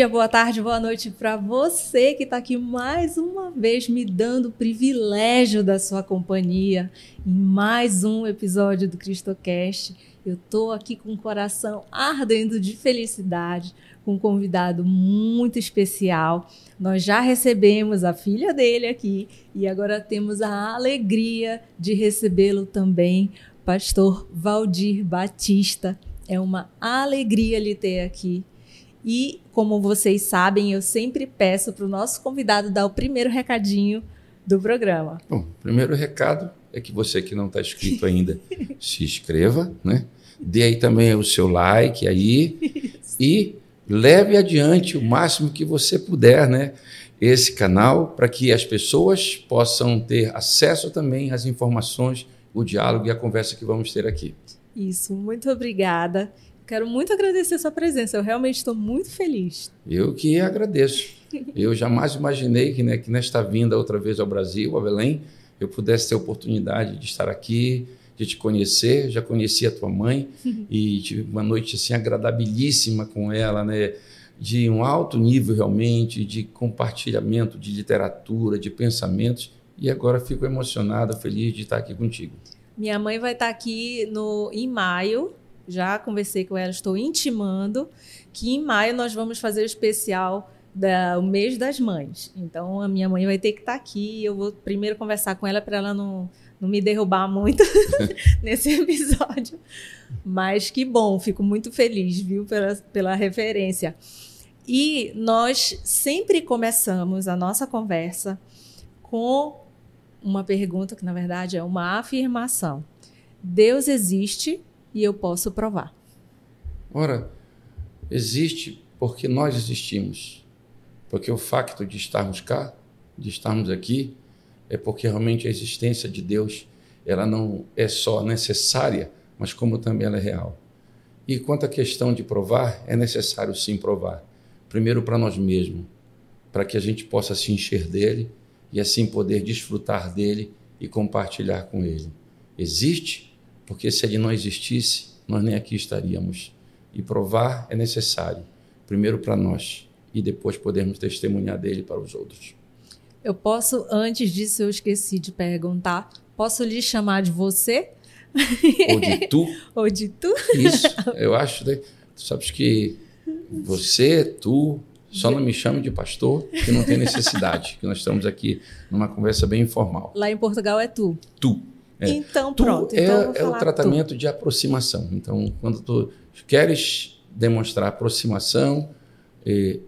dia, boa tarde, boa noite para você que está aqui mais uma vez me dando o privilégio da sua companhia em mais um episódio do CristoCast. Eu estou aqui com o coração ardendo de felicidade, com um convidado muito especial. Nós já recebemos a filha dele aqui e agora temos a alegria de recebê-lo também, pastor Valdir Batista. É uma alegria lhe ter aqui. E, como vocês sabem, eu sempre peço para o nosso convidado dar o primeiro recadinho do programa. Bom, o primeiro recado é que você que não está inscrito ainda, se inscreva, né? Dê aí também o seu like aí Isso. e leve adiante o máximo que você puder, né? Esse canal para que as pessoas possam ter acesso também às informações, o diálogo e a conversa que vamos ter aqui. Isso, muito obrigada. Quero muito agradecer sua presença. Eu realmente estou muito feliz. Eu que agradeço. Eu jamais imaginei que, né, que nesta vinda outra vez ao Brasil, a Belém, eu pudesse ter a oportunidade de estar aqui, de te conhecer. Já conheci a tua mãe e tive uma noite assim agradabilíssima com ela, né? De um alto nível realmente, de compartilhamento de literatura, de pensamentos. E agora fico emocionado, feliz de estar aqui contigo. Minha mãe vai estar aqui no, em maio, já conversei com ela, estou intimando que em maio nós vamos fazer o especial da, o mês das mães. Então a minha mãe vai ter que estar aqui. Eu vou primeiro conversar com ela para ela não, não me derrubar muito nesse episódio. Mas que bom, fico muito feliz, viu, pela, pela referência. E nós sempre começamos a nossa conversa com uma pergunta que, na verdade, é uma afirmação. Deus existe e eu posso provar. Ora, existe porque nós existimos. Porque o facto de estarmos cá, de estarmos aqui, é porque realmente a existência de Deus, ela não é só necessária, mas como também ela é real. E quanto à questão de provar, é necessário sim provar. Primeiro para nós mesmos, para que a gente possa se encher dele e assim poder desfrutar dele e compartilhar com ele. Existe porque se ele não existisse, nós nem aqui estaríamos. E provar é necessário, primeiro para nós e depois podermos testemunhar dele para os outros. Eu posso, antes disso, eu esqueci de perguntar, posso lhe chamar de você? Ou de tu? Ou de tu? Isso, eu acho. Né? Tu sabes que você, tu, só não me chame de pastor, que não tem necessidade, que nós estamos aqui numa conversa bem informal. Lá em Portugal é tu. Tu. É. Então, pronto. É, então é o tratamento tu. de aproximação. Então, quando tu queres demonstrar aproximação eh,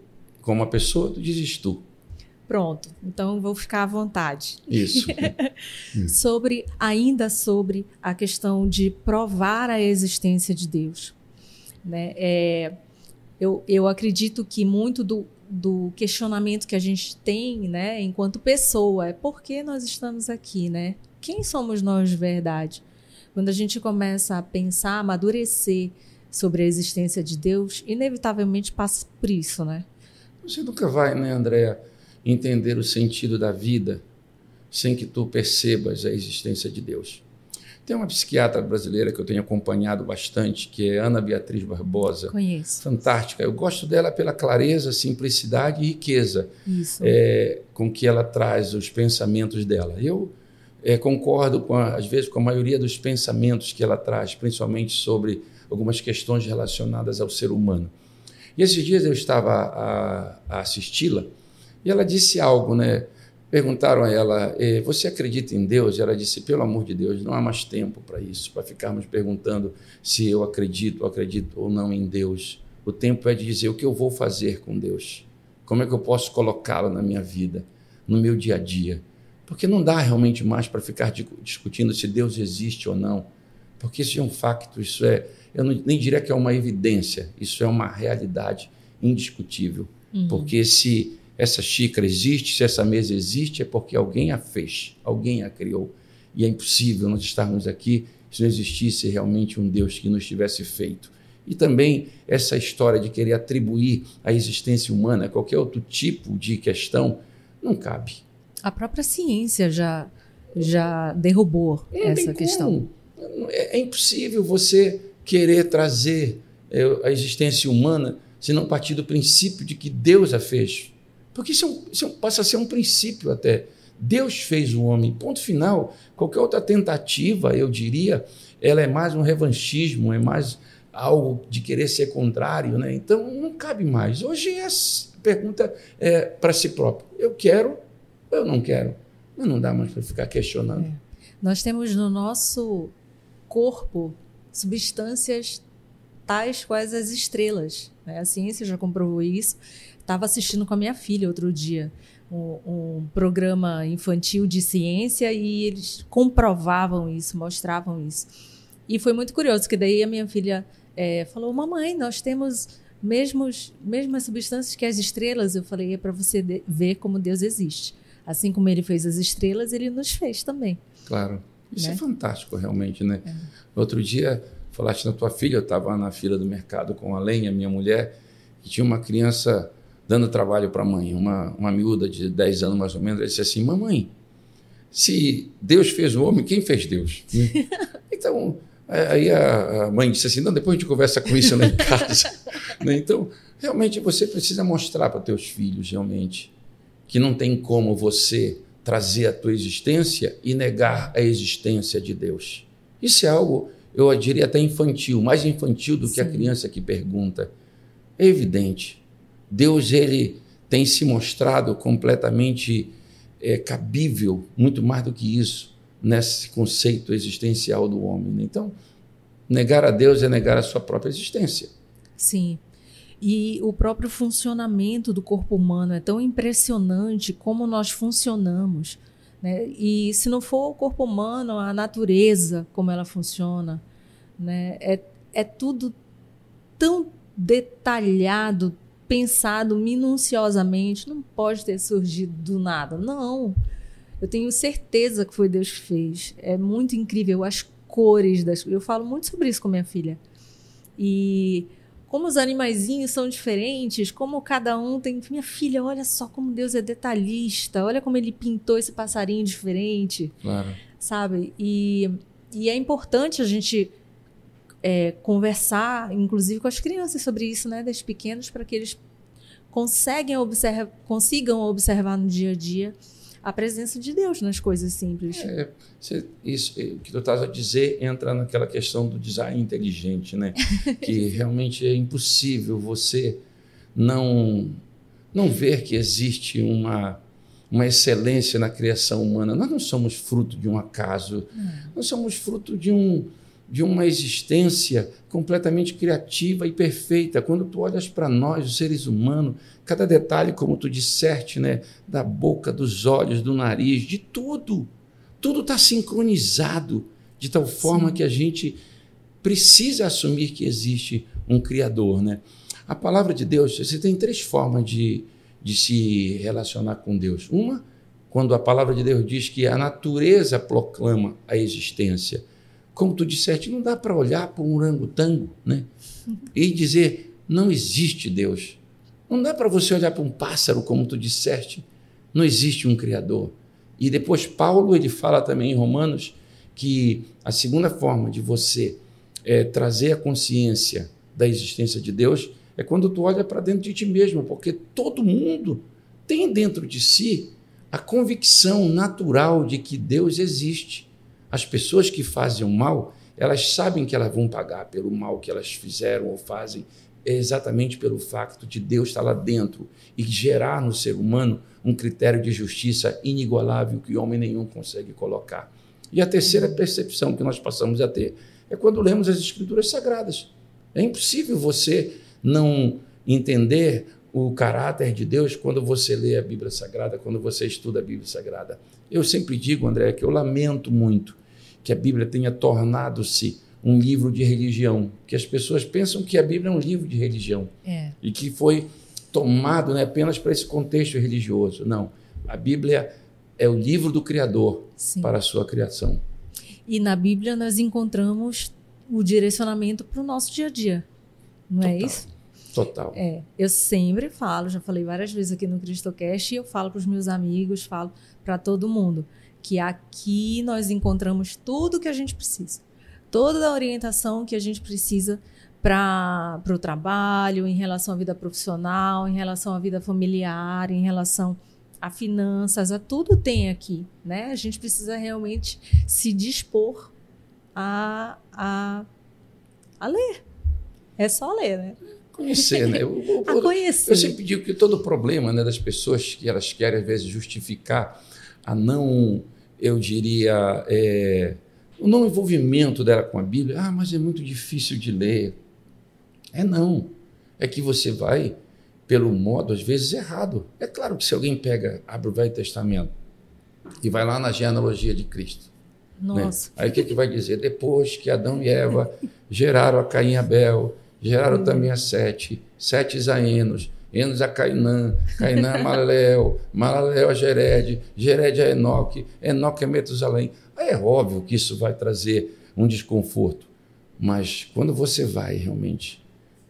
com uma pessoa, tu dizes tu. Pronto. Então, vou ficar à vontade. Isso. sobre, ainda sobre a questão de provar a existência de Deus. Né? É, eu, eu acredito que muito do, do questionamento que a gente tem, né, enquanto pessoa, é por que nós estamos aqui, né? Quem somos nós de verdade? Quando a gente começa a pensar, amadurecer sobre a existência de Deus, inevitavelmente passa por isso, né? Você nunca vai, né, Andréa, entender o sentido da vida sem que tu percebas a existência de Deus. Tem uma psiquiatra brasileira que eu tenho acompanhado bastante, que é Ana Beatriz Barbosa. Conheço. Fantástica. Eu gosto dela pela clareza, simplicidade e riqueza é, com que ela traz os pensamentos dela. Eu é, concordo, com a, às vezes, com a maioria dos pensamentos que ela traz, principalmente sobre algumas questões relacionadas ao ser humano. E esses dias eu estava a, a assisti-la e ela disse algo, né? Perguntaram a ela: eh, Você acredita em Deus? E ela disse: Pelo amor de Deus, não há mais tempo para isso, para ficarmos perguntando se eu acredito, acredito ou não em Deus. O tempo é de dizer o que eu vou fazer com Deus. Como é que eu posso colocá-lo na minha vida, no meu dia a dia? Porque não dá realmente mais para ficar discutindo se Deus existe ou não. Porque isso é um facto, isso é, eu não, nem diria que é uma evidência, isso é uma realidade indiscutível. Uhum. Porque se essa xícara existe, se essa mesa existe, é porque alguém a fez, alguém a criou. E é impossível nós estarmos aqui se não existisse realmente um Deus que nos tivesse feito. E também essa história de querer atribuir a existência humana a qualquer outro tipo de questão não cabe. A própria ciência já, já derrubou Não essa questão. É, é, impossível você querer trazer é, a existência humana se não partir do princípio de que Deus a fez. Porque isso, é um, isso é passa a ser um princípio até. Deus fez o homem, ponto final. Qualquer outra tentativa, eu diria, ela é mais um revanchismo, é mais algo de querer ser contrário, né? Então não cabe mais. Hoje a pergunta é para si próprio: eu quero eu não quero? Mas não dá mais para ficar questionando. É. Nós temos no nosso corpo substâncias tais quais as estrelas. Né? A ciência já comprovou isso. Estava assistindo com a minha filha outro dia um, um, programa infantil de ciência e eles comprovavam isso, mostravam isso. E foi muito curioso, que daí a minha filha é, falou: Mamãe, nós temos mesmos, mesmas substâncias que as estrelas. Eu falei: É para você ver como Deus existe. Assim como ele fez as estrelas, ele nos fez também. Claro. Isso né? é fantástico, realmente, né? É. Outro dia, falaste na tua filha, eu estava na fila do mercado com a Lenha, minha mulher, e tinha uma criança dando trabalho para a mãe, uma, uma miúda de 10 anos mais ou menos. Ela disse assim: Mamãe, se Deus fez o homem, quem fez Deus? então Aí a mãe disse assim: não, depois a gente conversa com isso lá em casa. Então, realmente você precisa mostrar para teus filhos, realmente, que não tem como você trazer a tua existência e negar a existência de Deus. Isso é algo, eu diria até infantil, mais infantil do Sim. que a criança que pergunta. É evidente. Deus, ele tem se mostrado completamente é, cabível, muito mais do que isso nesse conceito existencial do homem. Né? Então, negar a Deus é negar a sua própria existência. Sim. E o próprio funcionamento do corpo humano é tão impressionante como nós funcionamos. Né? E se não for o corpo humano, a natureza, como ela funciona, né? é, é tudo tão detalhado, pensado minuciosamente, não pode ter surgido do nada. Não. Eu tenho certeza que foi Deus que fez. É muito incrível as cores das. Eu falo muito sobre isso com minha filha. E como os animaizinhos são diferentes, como cada um tem. Minha filha, olha só como Deus é detalhista, olha como ele pintou esse passarinho diferente. Claro. Sabe? E, e é importante a gente é, conversar, inclusive com as crianças, sobre isso, né? Das pequenas, para que eles conseguem observa, consigam observar no dia a dia a presença de Deus nas coisas simples. É, isso o que tu estás a dizer entra naquela questão do design inteligente, né? que realmente é impossível você não não ver que existe uma uma excelência na criação humana. Nós não somos fruto de um acaso, nós somos fruto de um de uma existência completamente criativa e perfeita. Quando tu olhas para nós, os seres humanos, cada detalhe, como tu disseste, né, da boca, dos olhos, do nariz, de tudo, tudo está sincronizado de tal forma Sim. que a gente precisa assumir que existe um Criador, né? A palavra de Deus, você tem três formas de, de se relacionar com Deus. Uma, quando a palavra de Deus diz que a natureza proclama a existência como tu disseste, não dá para olhar para um orangotango né? e dizer, não existe Deus. Não dá para você olhar para um pássaro, como tu disseste, não existe um Criador. E depois Paulo ele fala também em Romanos que a segunda forma de você é, trazer a consciência da existência de Deus é quando tu olha para dentro de ti mesmo, porque todo mundo tem dentro de si a convicção natural de que Deus existe. As pessoas que fazem o mal, elas sabem que elas vão pagar pelo mal que elas fizeram ou fazem, exatamente pelo fato de Deus estar lá dentro e gerar no ser humano um critério de justiça inigualável que homem nenhum consegue colocar. E a terceira percepção que nós passamos a ter é quando lemos as Escrituras Sagradas. É impossível você não entender o caráter de Deus quando você lê a Bíblia Sagrada, quando você estuda a Bíblia Sagrada. Eu sempre digo, André, que eu lamento muito que a Bíblia tenha tornado-se um livro de religião, que as pessoas pensam que a Bíblia é um livro de religião é. e que foi tomado né, apenas para esse contexto religioso. Não, a Bíblia é o livro do Criador Sim. para a sua criação. E na Bíblia nós encontramos o direcionamento para o nosso dia a dia, não é Total. é isso? Total. É, eu sempre falo, já falei várias vezes aqui no CristoCast e eu falo para os meus amigos, falo para todo mundo que aqui nós encontramos tudo o que a gente precisa, toda a orientação que a gente precisa para o trabalho, em relação à vida profissional, em relação à vida familiar, em relação a finanças, a tudo tem aqui, né? A gente precisa realmente se dispor a, a, a ler. É só ler, né? Conhecer, né? Eu, eu, a conhecer. Eu sempre digo que todo problema né, das pessoas que elas querem, às vezes, justificar a não, eu diria, é, o não envolvimento dela com a Bíblia. Ah, mas é muito difícil de ler. É não. É que você vai pelo modo, às vezes, errado. É claro que se alguém pega, abre o Velho Testamento e vai lá na genealogia de Cristo. Né? Nossa. Né? Aí o que, que vai dizer? Depois que Adão e Eva geraram a Caim e Abel, geraram hum. também a Sete, Sete Isaínos, Enos a Cainã, Cainã a Malalel, Malalel a Gered, Gered a Enoque, Enoque a Metusalém. É óbvio que isso vai trazer um desconforto. Mas quando você vai realmente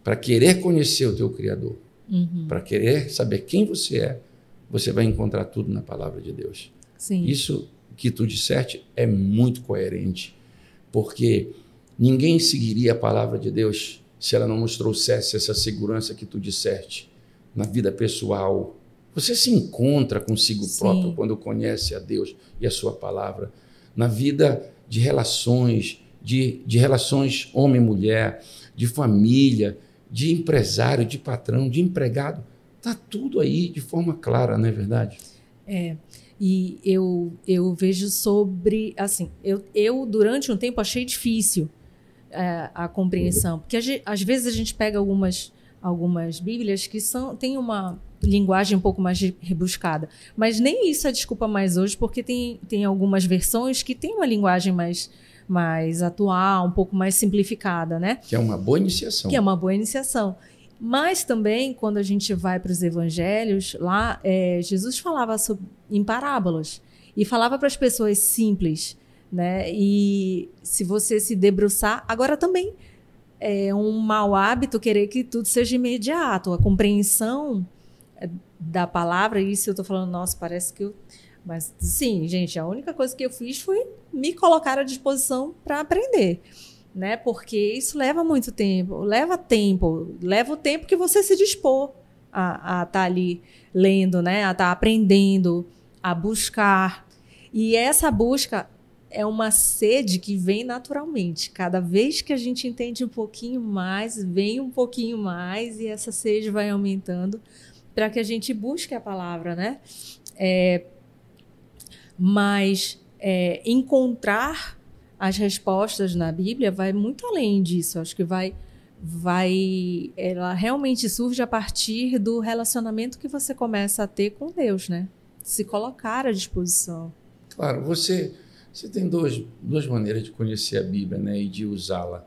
para querer conhecer o teu Criador, Uhum. Para querer saber quem você é, você vai encontrar tudo na palavra de Deus. Sim. Isso que tu disseste é muito coerente, porque ninguém seguiria a palavra de Deus se ela não nos trouxesse essa segurança que tu disseste na vida pessoal. Você se encontra consigo Sim. próprio quando conhece a Deus e a sua palavra. Na vida de relações, de, de relações homem-mulher, de família, de empresário, de patrão, de empregado. Está tudo aí de forma clara, não é verdade? É. E eu, eu vejo sobre. Assim, eu, eu durante um tempo achei difícil é, a compreensão, porque às vezes a gente pega algumas, algumas Bíblias que são, têm uma linguagem um pouco mais rebuscada. Mas nem isso é desculpa mais hoje, porque tem, tem algumas versões que têm uma linguagem mais mais atual, um pouco mais simplificada, né? Que é uma boa iniciação. Que é uma boa iniciação. Mas também, quando a gente vai para os evangelhos, lá é, Jesus falava sobre, em parábolas e falava para as pessoas simples, né? E se você se debruçar, agora também é um mau hábito querer que tudo seja imediato. A compreensão é, da palavra, isso eu estou falando, nossa, parece que eu mas sim, gente, a única coisa que eu fiz foi me colocar à disposição para aprender, né? Porque isso leva muito tempo, leva tempo, leva o tempo que você se dispor a estar tá ali lendo, né? A estar tá aprendendo, a buscar. E essa busca é uma sede que vem naturalmente. Cada vez que a gente entende um pouquinho mais, vem um pouquinho mais e essa sede vai aumentando para que a gente busque a palavra, né? É, mas é, encontrar as respostas na Bíblia vai muito além disso. Acho que vai, vai, ela realmente surge a partir do relacionamento que você começa a ter com Deus, né? Se colocar à disposição. Claro, você, você tem duas, duas maneiras de conhecer a Bíblia, né, e de usá-la.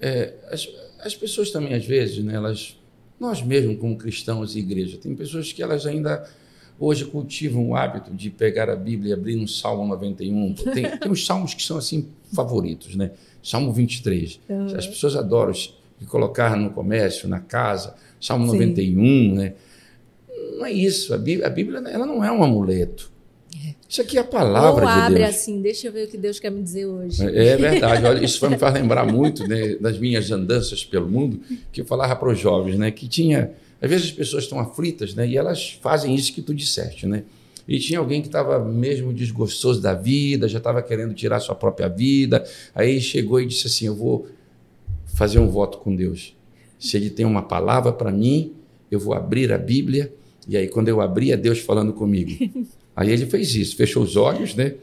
É, as, as pessoas também às vezes, né, elas, nós mesmos como cristãos e igreja, tem pessoas que elas ainda hoje cultivam o hábito de pegar a Bíblia e abrir no Salmo 91. Tem, tem uns salmos que são assim favoritos, né? Salmo 23. Uhum. As pessoas adoram colocar no comércio, na casa, Salmo Sim. 91, né? Não é isso. A Bíblia, a Bíblia ela não é um amuleto. É. Isso aqui é a palavra Ou de abre Deus. assim, deixa eu ver o que Deus quer me dizer hoje. É, é verdade. Olha, isso me faz lembrar muito né, das minhas andanças pelo mundo, que eu falava para os jovens, né, que tinha às vezes as pessoas estão aflitas, né? E elas fazem isso que tu disseste, né? E tinha alguém que estava mesmo desgostoso da vida, já estava querendo tirar sua própria vida. Aí chegou e disse assim: Eu vou fazer um voto com Deus. Se ele tem uma palavra para mim, eu vou abrir a Bíblia. E aí, quando eu abri, é Deus falando comigo. Aí ele fez isso, fechou os olhos, né?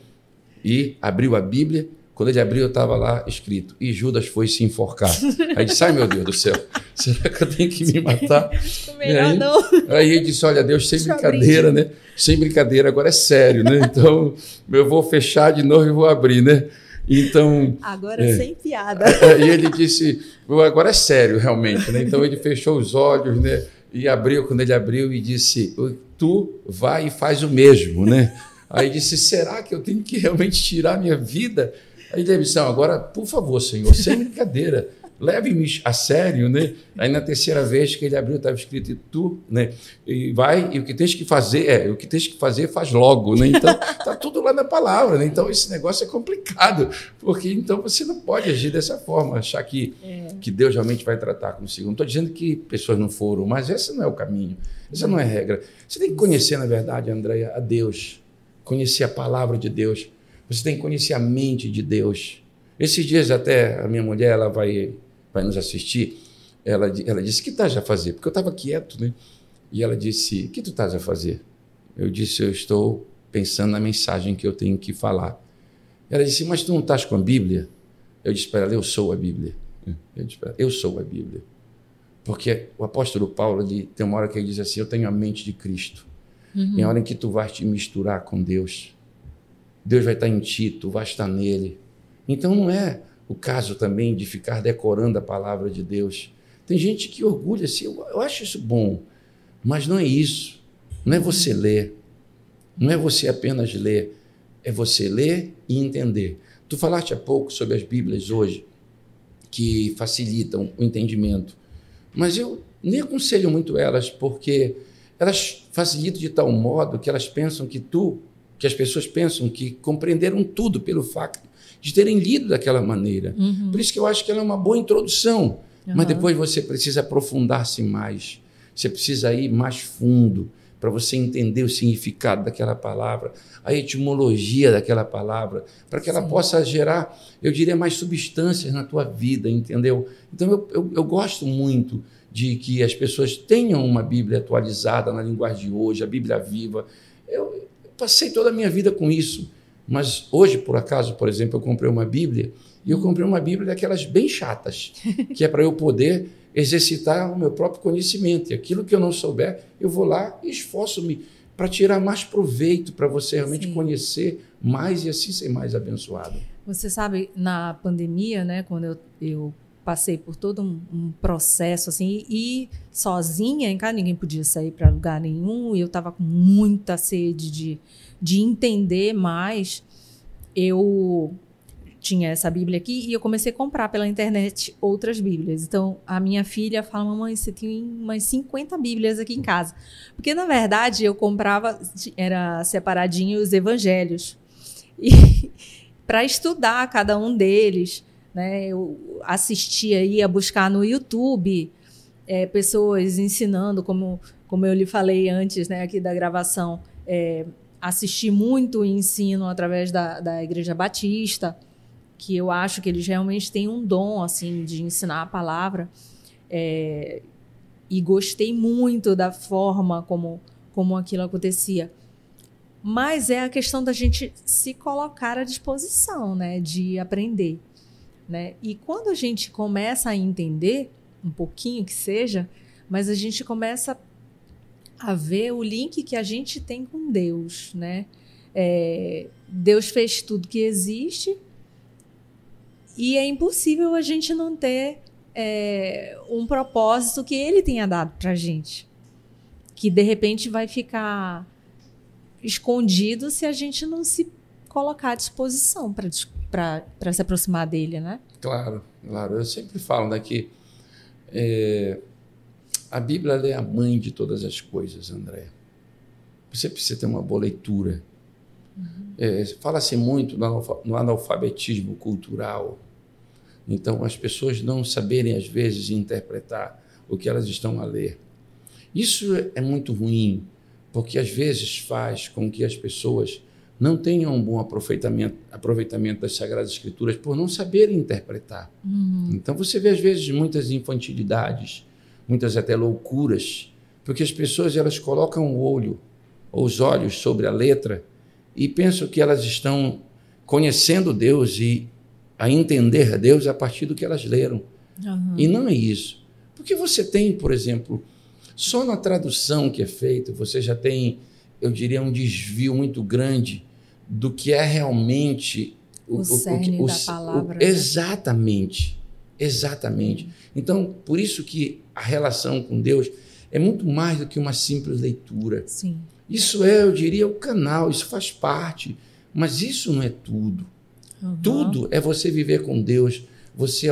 E abriu a Bíblia quando ele abriu, estava lá escrito: E Judas foi se enforcar. Aí disse: Ai meu Deus do céu, será que eu tenho que me matar? Melhor aí, não. Aí ele disse: Olha, Deus, sem brincadeira, né? Sem brincadeira, agora é sério, né? Então eu vou fechar de novo e vou abrir, né? Então. Agora é, sem piada. E ele disse: Agora é sério, realmente, né? Então ele fechou os olhos, né? E abriu, quando ele abriu, e disse: Tu vai e faz o mesmo, né? Aí disse: Será que eu tenho que realmente tirar minha vida? Aí demissão, agora, por favor, senhor, sem brincadeira, leve-me a sério, né? Aí na terceira vez que ele abriu, estava escrito tu, né? E vai, e o que tens que fazer, é, o que tens que fazer, faz logo, né? Então, tá tudo lá na palavra, né? Então, esse negócio é complicado, porque então você não pode agir dessa forma, achar que, é. que Deus realmente vai tratar consigo. Não estou dizendo que pessoas não foram, mas esse não é o caminho, essa não é a regra. Você tem que conhecer, na verdade, Andréia, a Deus, conhecer a palavra de Deus, você tem que conhecer a mente de Deus. Esses dias até a minha mulher ela vai, vai nos assistir, ela, ela disse, o que estás a fazer? Porque eu estava quieto, né? E ela disse, o que tu estás a fazer? Eu disse, eu estou pensando na mensagem que eu tenho que falar. Ela disse, mas tu não estás com a Bíblia? Eu disse para ela, eu sou a Bíblia. Eu disse para ela, eu sou a Bíblia. Porque o apóstolo Paulo, tem uma hora que ele diz assim, eu tenho a mente de Cristo. Uhum. Em hora em que tu vais te misturar com Deus, Deus vai estar em ti, tu vais estar nele. Então não é o caso também de ficar decorando a palavra de Deus. Tem gente que orgulha-se, eu, eu acho isso bom, mas não é isso. Não é você ler, não é você apenas ler, é você ler e entender. Tu falaste há pouco sobre as Bíblias hoje, que facilitam o entendimento, mas eu nem aconselho muito elas, porque elas facilitam de tal modo que elas pensam que tu, que as pessoas pensam que compreenderam tudo pelo fato de terem lido daquela maneira. Uhum. Por isso que eu acho que ela é uma boa introdução, uhum. mas depois você precisa aprofundar-se mais, você precisa ir mais fundo para você entender o significado daquela palavra, a etimologia daquela palavra, para que ela Sim. possa gerar, eu diria, mais substâncias na tua vida, entendeu? Então eu, eu, eu gosto muito de que as pessoas tenham uma Bíblia atualizada na linguagem de hoje, a Bíblia viva. Eu, eu passei toda a minha vida com isso, mas hoje, por acaso, por exemplo, eu comprei uma Bíblia e eu comprei uma Bíblia daquelas bem chatas, que é para eu poder exercitar o meu próprio conhecimento. E aquilo que eu não souber, eu vou lá e esforço-me para tirar mais proveito, para você realmente Sim. conhecer mais e assim ser mais abençoado. Você sabe, na pandemia, né, quando eu, eu passei por todo um, um, processo assim e sozinha em casa ninguém podia sair para lugar nenhum e eu estava com muita sede de, de entender mais eu tinha essa Bíblia aqui e eu comecei a comprar pela internet outras Bíblias. Então, a minha filha fala: Mamãe, você tem umas 50 Bíblias aqui em casa. Porque, na verdade, eu comprava, era separadinho os evangelhos. E para estudar cada um deles. Né? Eu assistia, ia buscar no YouTube é, pessoas ensinando, como, como eu lhe falei antes né, aqui da gravação, é, assisti muito o ensino através da, da Igreja Batista, que eu acho que eles realmente têm um dom assim de ensinar a palavra. É, e gostei muito da forma como, como aquilo acontecia. Mas é a questão da gente se colocar à disposição, né, de aprender. Né? E quando a gente começa a entender, um pouquinho que seja, mas a gente começa a ver o link que a gente tem com Deus. Né? É, Deus fez tudo que existe e é impossível a gente não ter é, um propósito que Ele tenha dado para gente. Que de repente vai ficar escondido se a gente não se colocar à disposição para se aproximar dele, né? Claro, claro. Eu sempre falo né, que é, a Bíblia é a mãe de todas as coisas, André. Você precisa ter uma boa leitura. Uhum. É, Fala-se muito no analfabetismo cultural. Então, as pessoas não saberem, às vezes, interpretar o que elas estão a ler. Isso é muito ruim, porque às vezes faz com que as pessoas não tenham um bom aproveitamento, aproveitamento das Sagradas Escrituras por não saberem interpretar. Uhum. Então você vê às vezes muitas infantilidades, muitas até loucuras, porque as pessoas elas colocam o olho ou os olhos sobre a letra e pensam que elas estão conhecendo Deus e a entender Deus a partir do que elas leram. Uhum. E não é isso. Porque você tem, por exemplo, só na tradução que é feita, você já tem eu diria, um desvio muito grande do que é realmente o, o, o, o da palavra. Né? Exatamente. Exatamente. Então, por isso que a relação com Deus é muito mais do que uma simples leitura. Sim. Isso é, eu diria, o canal, isso faz parte, mas isso não é tudo. Uhum. Tudo é você viver com Deus, você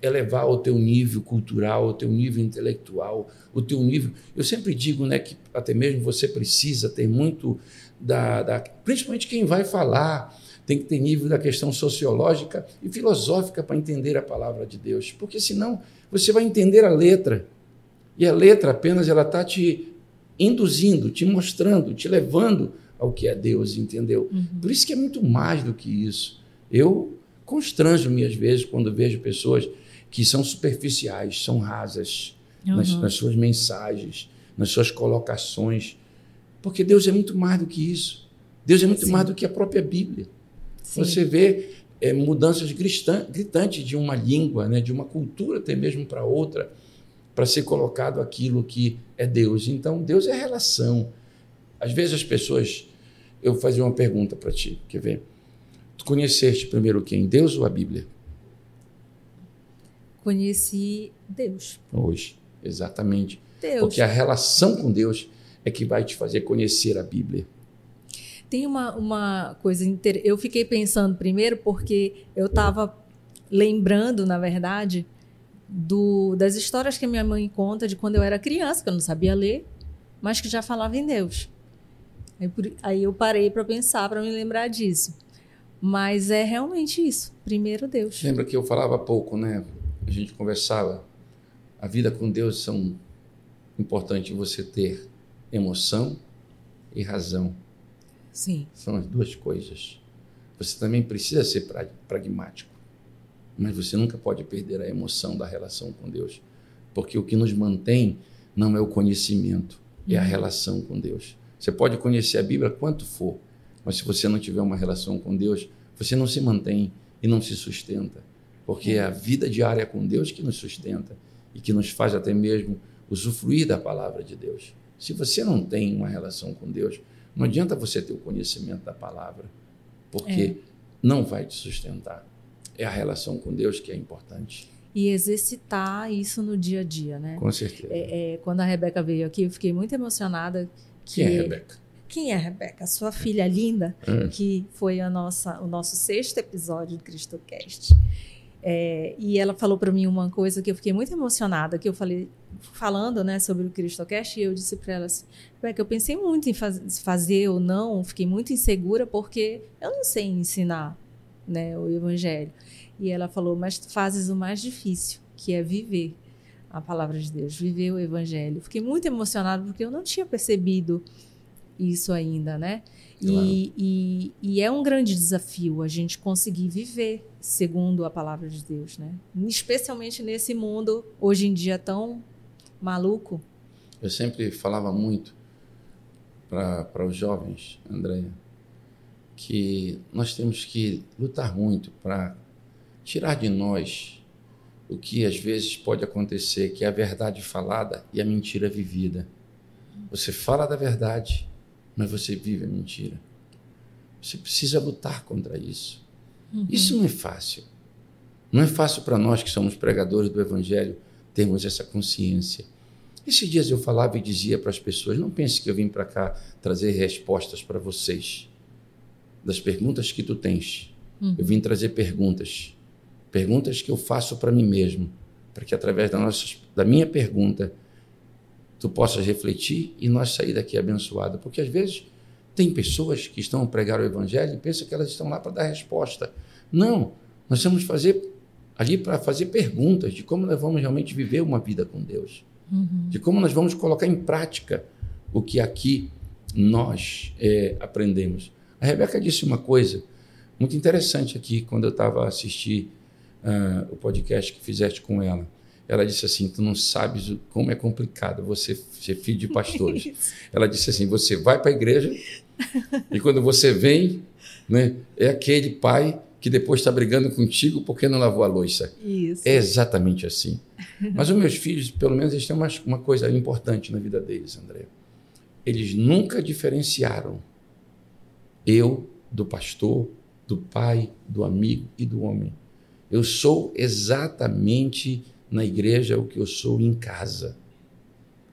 elevar o teu nível cultural, o teu nível intelectual, o teu nível. Eu sempre digo, né, que até mesmo você precisa ter muito da, da principalmente quem vai falar, tem que ter nível da questão sociológica e filosófica para entender a palavra de Deus, porque senão você vai entender a letra e a letra apenas ela está te induzindo, te mostrando, te levando ao que é Deus, entendeu? Uhum. Por isso que é muito mais do que isso. Eu constranjo-me às vezes quando vejo pessoas que são superficiais, são rasas uhum. nas, nas suas mensagens, nas suas colocações, porque Deus é muito mais do que isso. Deus é muito Sim. mais do que a própria Bíblia. Sim. Você vê é, mudanças gritantes de uma língua, né, de uma cultura até mesmo para outra, para ser colocado aquilo que é Deus. Então, Deus é relação. Às vezes as pessoas. Eu vou fazer uma pergunta para ti, quer ver? Tu conheceste primeiro quem? Deus ou a Bíblia? Conheci Deus. Hoje, exatamente. Deus. Porque a relação com Deus é que vai te fazer conhecer a Bíblia. Tem uma, uma coisa. Inter... Eu fiquei pensando primeiro porque eu estava lembrando, na verdade, do, das histórias que minha mãe conta de quando eu era criança, que eu não sabia ler, mas que já falava em Deus. Aí, por, aí eu parei para pensar, para me lembrar disso. Mas é realmente isso. Primeiro Deus. Lembra que eu falava pouco, né? A gente conversava. A vida com Deus são importante você ter emoção e razão. Sim. São as duas coisas. Você também precisa ser pragmático, mas você nunca pode perder a emoção da relação com Deus, porque o que nos mantém não é o conhecimento, é a uhum. relação com Deus. Você pode conhecer a Bíblia quanto for, mas se você não tiver uma relação com Deus, você não se mantém e não se sustenta, porque é a vida diária com Deus que nos sustenta e que nos faz até mesmo usufruir da palavra de Deus. Se você não tem uma relação com Deus, não adianta você ter o conhecimento da palavra, porque é. não vai te sustentar. É a relação com Deus que é importante. E exercitar isso no dia a dia, né? Com certeza. É, é, quando a Rebeca veio aqui, eu fiquei muito emocionada. Que... Quem é a Rebeca? Quem é a Rebeca? Sua filha linda, hum. que foi a nossa, o nosso sexto episódio do CristoCast. É, e ela falou para mim uma coisa que eu fiquei muito emocionada, que eu falei, falando né, sobre o CristoCast, e eu disse para ela assim, que eu pensei muito em faz, fazer ou não, fiquei muito insegura, porque eu não sei ensinar né, o Evangelho. E ela falou, mas fazes o mais difícil, que é viver a palavra de Deus, viver o Evangelho. Fiquei muito emocionada, porque eu não tinha percebido isso ainda, né? Claro. E, e, e, é um grande desafio a gente conseguir viver segundo a palavra de Deus, né? Especialmente nesse mundo hoje em dia tão maluco. Eu sempre falava muito para os jovens, Andréia, que nós temos que lutar muito para tirar de nós o que às vezes pode acontecer, que é a verdade falada e a mentira vivida. Você fala da verdade, mas você vive a mentira. Você precisa lutar contra isso. Uhum. Isso não é fácil. Não é fácil para nós que somos pregadores do Evangelho termos essa consciência. Esses dias eu falava e dizia para as pessoas: não pense que eu vim para cá trazer respostas para vocês das perguntas que tu tens. Uhum. Eu vim trazer perguntas. Perguntas que eu faço para mim mesmo, para que através da, nossa, da minha pergunta tu possas refletir e nós sair daqui abençoado. Porque às vezes tem pessoas que estão a pregar o evangelho e pensam que elas estão lá para dar resposta. Não, nós vamos fazer ali para fazer perguntas de como nós vamos realmente viver uma vida com Deus. Uhum. De como nós vamos colocar em prática o que aqui nós é, aprendemos. A Rebeca disse uma coisa muito interessante aqui quando eu estava a assistir uh, o podcast que fizeste com ela ela disse assim: Tu não sabes como é complicado você ser filho de pastores. ela disse assim: Você vai para a igreja e quando você vem, né, é aquele pai que depois está brigando contigo porque não lavou a louça. Isso. É exatamente assim. Mas os meus filhos, pelo menos, eles têm uma, uma coisa importante na vida deles, André. Eles nunca diferenciaram eu do pastor, do pai, do amigo e do homem. Eu sou exatamente na igreja o que eu sou em casa.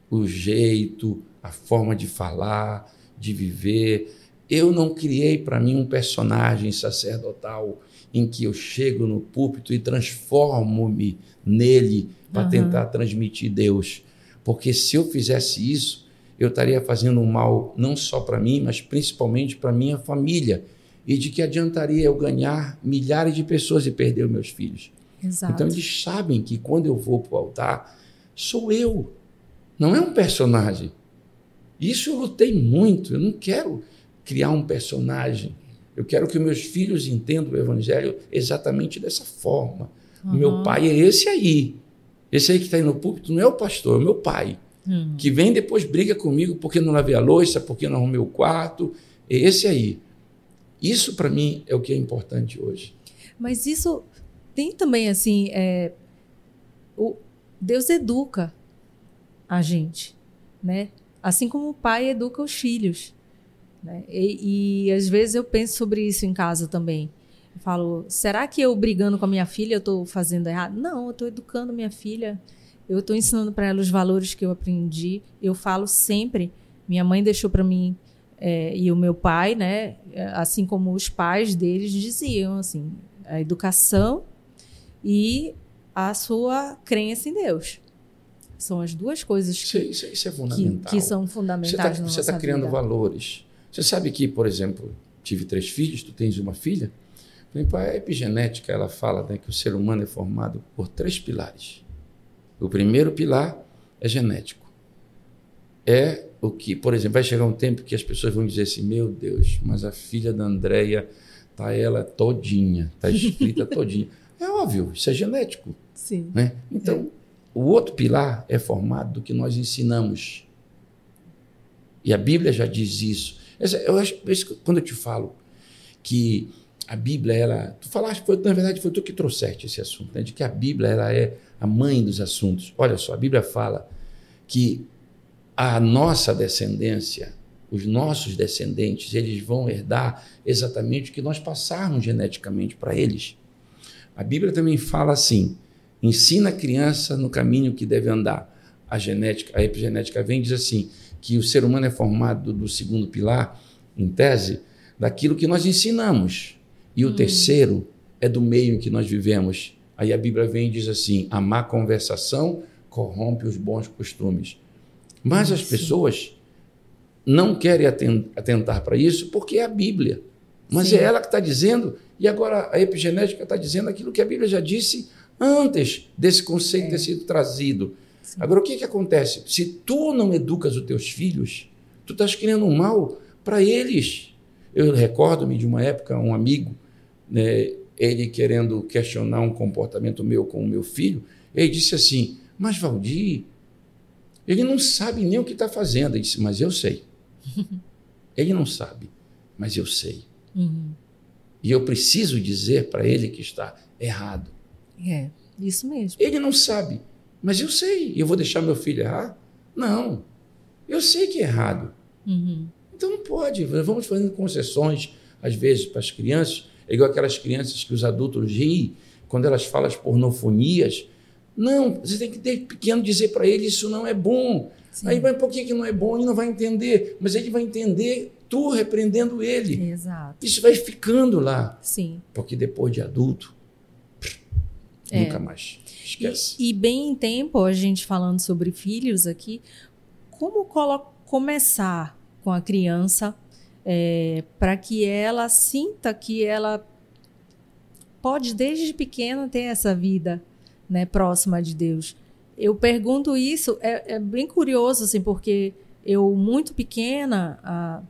O jeito, a forma de falar, de viver. Eu não criei para mim um personagem sacerdotal em que eu chego no púlpito e transformo-me nele para uhum. tentar transmitir Deus. Porque se eu fizesse isso, eu estaria fazendo um mal não só para mim, mas principalmente para minha família, e de que adiantaria eu ganhar milhares de pessoas e perder os meus filhos. Exato. Então eles sabem que quando eu vou para o altar, sou eu, não é um personagem. Isso eu lutei muito, eu não quero criar um personagem. Eu quero que meus filhos entendam o evangelho exatamente dessa forma. Uhum. Meu pai é esse aí. Esse aí que está aí no púlpito não é o pastor, é o meu pai. Uhum. Que vem depois briga comigo porque não lavei a louça, porque não arrumei o quarto. É esse aí. Isso para mim é o que é importante hoje. Mas isso tem também assim, é, o, Deus educa a gente, né? Assim como o pai educa os filhos. Né? E, e, às vezes eu penso sobre isso em casa também. Eu falo, será que eu brigando com a minha filha eu estou fazendo errado? Não, eu estou educando minha filha. Eu estou ensinando para ela os valores que eu aprendi. Eu falo sempre. Minha mãe deixou para mim é, e o meu pai, né? Assim como os pais deles diziam, assim, a educação e a sua crença em Deus. São as duas coisas que, isso, isso é fundamental. que, que são fundamentais Você está tá criando vida. valores. Você sabe que, por exemplo, tive três filhos, tu tens uma filha. A epigenética ela fala né, que o ser humano é formado por três pilares. O primeiro pilar é genético. É o que, por exemplo, vai chegar um tempo que as pessoas vão dizer assim: meu Deus, mas a filha da Andréia tá ela todinha, tá escrita todinha. É óbvio, isso é genético. Sim. Né? Então, é. o outro pilar é formado do que nós ensinamos. E a Bíblia já diz isso. Eu acho, quando eu te falo que a Bíblia, ela, tu falaste, foi, na verdade foi tu que trouxeste esse assunto, né? de que a Bíblia ela é a mãe dos assuntos. Olha só, a Bíblia fala que a nossa descendência, os nossos descendentes, eles vão herdar exatamente o que nós passarmos geneticamente para eles. A Bíblia também fala assim: ensina a criança no caminho que deve andar. A genética, a epigenética vem e diz assim: que o ser humano é formado do segundo pilar, em tese, daquilo que nós ensinamos. E o hum. terceiro é do meio em que nós vivemos. Aí a Bíblia vem e diz assim: a má conversação corrompe os bons costumes. Mas as pessoas não querem atentar para isso porque é a Bíblia. Mas Sim. é ela que está dizendo, e agora a epigenética está dizendo aquilo que a Bíblia já disse antes desse conceito é. ter sido trazido. Sim. Agora, o que, que acontece? Se tu não educas os teus filhos, tu estás criando um mal para eles. Eu recordo-me de uma época, um amigo, né, ele querendo questionar um comportamento meu com o meu filho, ele disse assim: Mas Valdir, ele não sabe nem o que está fazendo. Ele disse, mas eu sei. ele não sabe, mas eu sei. Uhum. E eu preciso dizer para ele que está errado. É, isso mesmo. Ele não sabe, mas eu sei. E eu vou deixar meu filho errar? Não. Eu sei que é errado. Uhum. Então não pode. Vamos fazendo concessões, às vezes, para as crianças. É igual aquelas crianças que os adultos riem quando elas falam as pornofonias não, você tem que, desde pequeno, dizer para ele isso não é bom. Sim. Aí vai, por que, que não é bom? Ele não vai entender. Mas ele vai entender tu repreendendo ele. Exato. Isso vai ficando lá. Sim. Porque depois de adulto, é. nunca mais. Esquece. E, e, bem em tempo, a gente falando sobre filhos aqui, como começar com a criança é, para que ela sinta que ela pode, desde pequena, ter essa vida né, próxima de Deus. Eu pergunto isso, é, é bem curioso, assim, porque eu, muito pequena, a,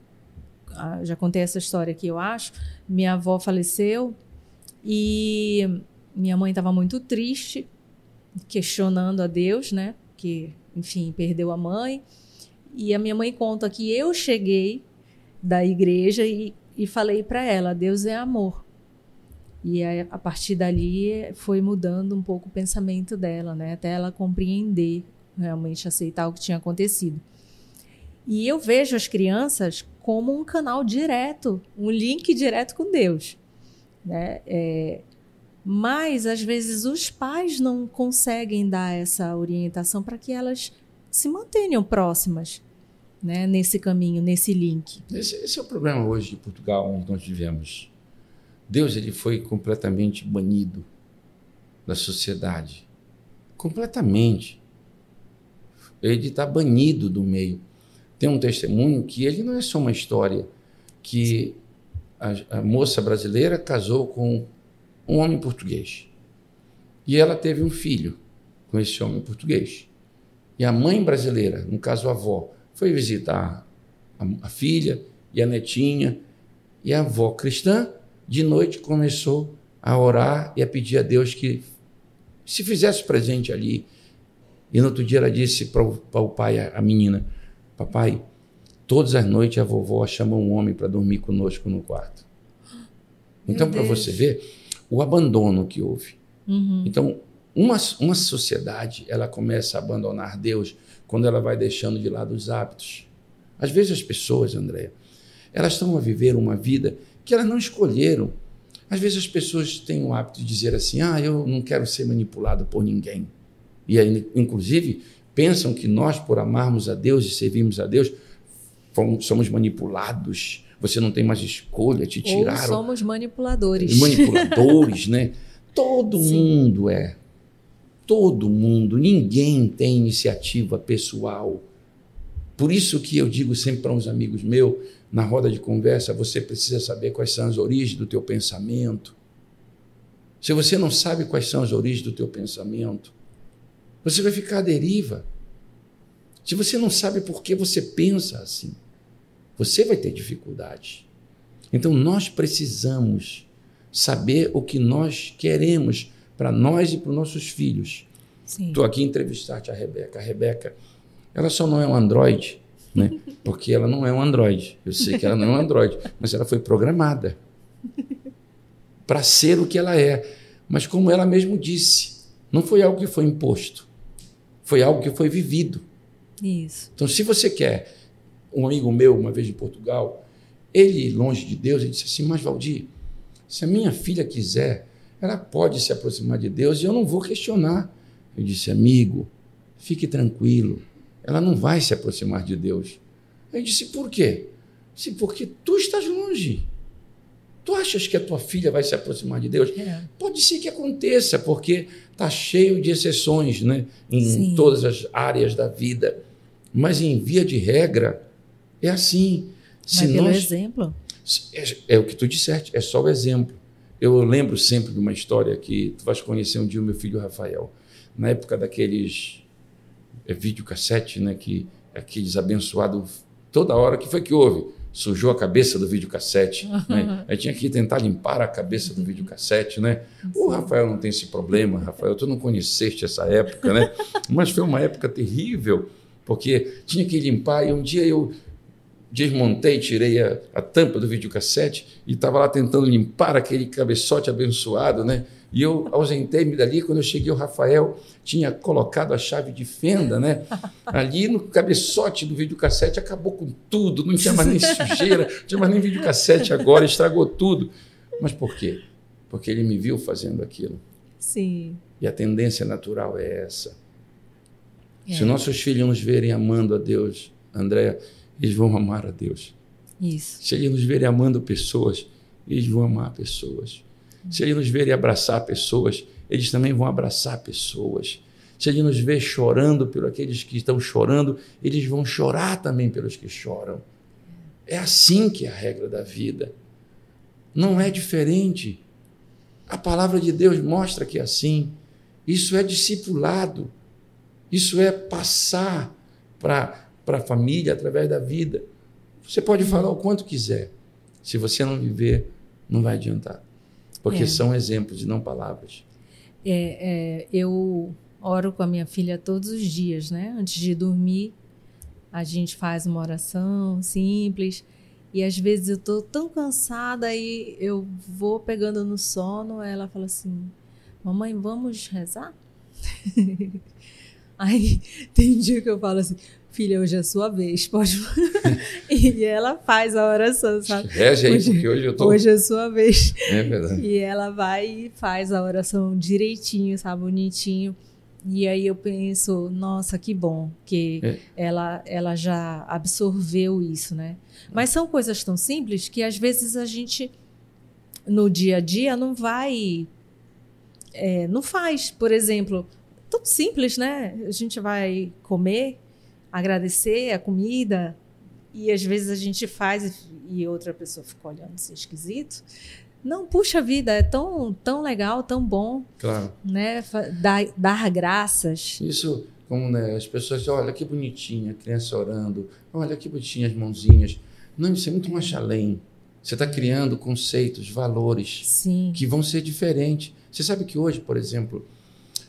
a, já contei essa história aqui, eu acho, minha avó faleceu e minha mãe estava muito triste, questionando a Deus, né? Que, enfim, perdeu a mãe. E a minha mãe conta que eu cheguei da igreja e, e falei para ela: Deus é amor. E a, a partir dali foi mudando um pouco o pensamento dela, né? Até ela compreender, realmente aceitar o que tinha acontecido. E eu vejo as crianças como um canal direto, um link direto com Deus. Né? É, mas, às vezes, os pais não conseguem dar essa orientação para que elas se mantenham próximas né? nesse caminho, nesse link. Esse, esse, é o problema hoje de Portugal, onde nós vivemos. Deus ele foi completamente banido da sociedade. Completamente. Ele está banido do meio. Tem um testemunho que ele não é só uma história, que a, a moça brasileira casou com um homem português. E ela teve um filho com esse homem português. E a mãe brasileira, no caso a avó, foi visitar a, a filha e a netinha. E a avó cristã, de noite, começou a orar e a pedir a Deus que se fizesse presente ali. E no outro dia ela disse para o, pai, a menina: Papai, todas as noites a vovó chama um homem para dormir conosco no quarto. Então, para você ver o abandono que houve. Uhum. Então, uma, uma sociedade ela começa a abandonar Deus quando ela vai deixando de lado os hábitos. Às vezes as pessoas, Andréia, elas estão a viver uma vida que elas não escolheram. Às vezes as pessoas têm o hábito de dizer assim: ah, eu não quero ser manipulado por ninguém. E aí, inclusive, pensam que nós, por amarmos a Deus e servirmos a Deus, somos manipulados. Você não tem mais escolha, te tiraram. Ou somos manipuladores. Manipuladores, né? Todo Sim. mundo é. Todo mundo, ninguém tem iniciativa pessoal. Por isso que eu digo sempre para uns amigos meus, na roda de conversa, você precisa saber quais são as origens do teu pensamento. Se você não sabe quais são as origens do teu pensamento, você vai ficar à deriva. Se você não sabe por que você pensa assim, você vai ter dificuldade. Então nós precisamos saber o que nós queremos para nós e para os nossos filhos. Estou aqui entrevistar-te a Rebeca. A Rebeca, ela só não é um androide, né? porque ela não é um androide. Eu sei que ela não é um androide, mas ela foi programada para ser o que ela é. Mas como ela mesmo disse, não foi algo que foi imposto, foi algo que foi vivido. Isso. Então, se você quer, um amigo meu, uma vez em Portugal, ele, longe de Deus, ele disse assim: Mas, Valdir, se a minha filha quiser, ela pode se aproximar de Deus e eu não vou questionar. Eu disse: Amigo, fique tranquilo, ela não vai se aproximar de Deus. Ele disse: Por quê? Disse, porque tu estás longe. Tu achas que a tua filha vai se aproximar de Deus? É. Pode ser que aconteça, porque está cheio de exceções né? em Sim. todas as áreas da vida. Mas em via de regra, é assim. Se Mas pelo nós, exemplo? É, é, o que tu disseste, é só o exemplo. Eu lembro sempre de uma história que tu vais conhecer um dia o meu filho Rafael. Na época daqueles é, videocassete, né, que aqueles abençoados, toda hora, que foi que houve? sujou a cabeça do videocassete. Né? Aí tinha que tentar limpar a cabeça do videocassete. Né? O Rafael não tem esse problema, Rafael, tu não conheceste essa época, né? mas foi uma época terrível, porque tinha que limpar e um dia eu desmontei, tirei a, a tampa do videocassete e estava lá tentando limpar aquele cabeçote abençoado, né? E eu ausentei-me dali. Quando eu cheguei, o Rafael tinha colocado a chave de fenda, né? Ali no cabeçote do videocassete, acabou com tudo. Não tinha mais nem sujeira, não tinha mais nem videocassete agora, estragou tudo. Mas por quê? Porque ele me viu fazendo aquilo. Sim. E a tendência natural é essa. É. Se nossos filhos nos verem amando a Deus, André, eles vão amar a Deus. Isso. Se eles nos verem amando pessoas, eles vão amar pessoas. Se eles nos verem abraçar pessoas, eles também vão abraçar pessoas. Se eles nos ver chorando por aqueles que estão chorando, eles vão chorar também pelos que choram. É assim que é a regra da vida. Não é diferente. A palavra de Deus mostra que é assim. Isso é discipulado. Isso é passar para a família através da vida. Você pode falar o quanto quiser. Se você não viver, não vai adiantar porque é. são exemplos e não palavras. É, é, eu oro com a minha filha todos os dias, né? Antes de dormir, a gente faz uma oração simples. E às vezes eu tô tão cansada e eu vou pegando no sono, ela fala assim: "Mamãe, vamos rezar?" Aí tem dia que eu falo assim: filha, hoje é a sua vez, pode. e ela faz a oração, sabe? Reze aí, hoje, porque hoje eu tô. Hoje é a sua vez. É verdade. E ela vai e faz a oração direitinho, sabe? Bonitinho. E aí eu penso, nossa, que bom que é. ela, ela já absorveu isso, né? Mas são coisas tão simples que às vezes a gente, no dia a dia, não vai. É, não faz. Por exemplo, tão simples, né? A gente vai comer agradecer a comida, e às vezes a gente faz e, outra pessoa fica olhando assim esquisito. Não, puxa vida, é tão, tão legal, tão bom. Claro. Né? Dar, dar graças. Isso, como né, as pessoas dizem, olha que bonitinha, a criança orando, olha que bonitinha as mãozinhas. Não, isso é muito mais além. Você está criando conceitos, valores Sim. que vão ser diferentes. Você sabe que hoje, por exemplo,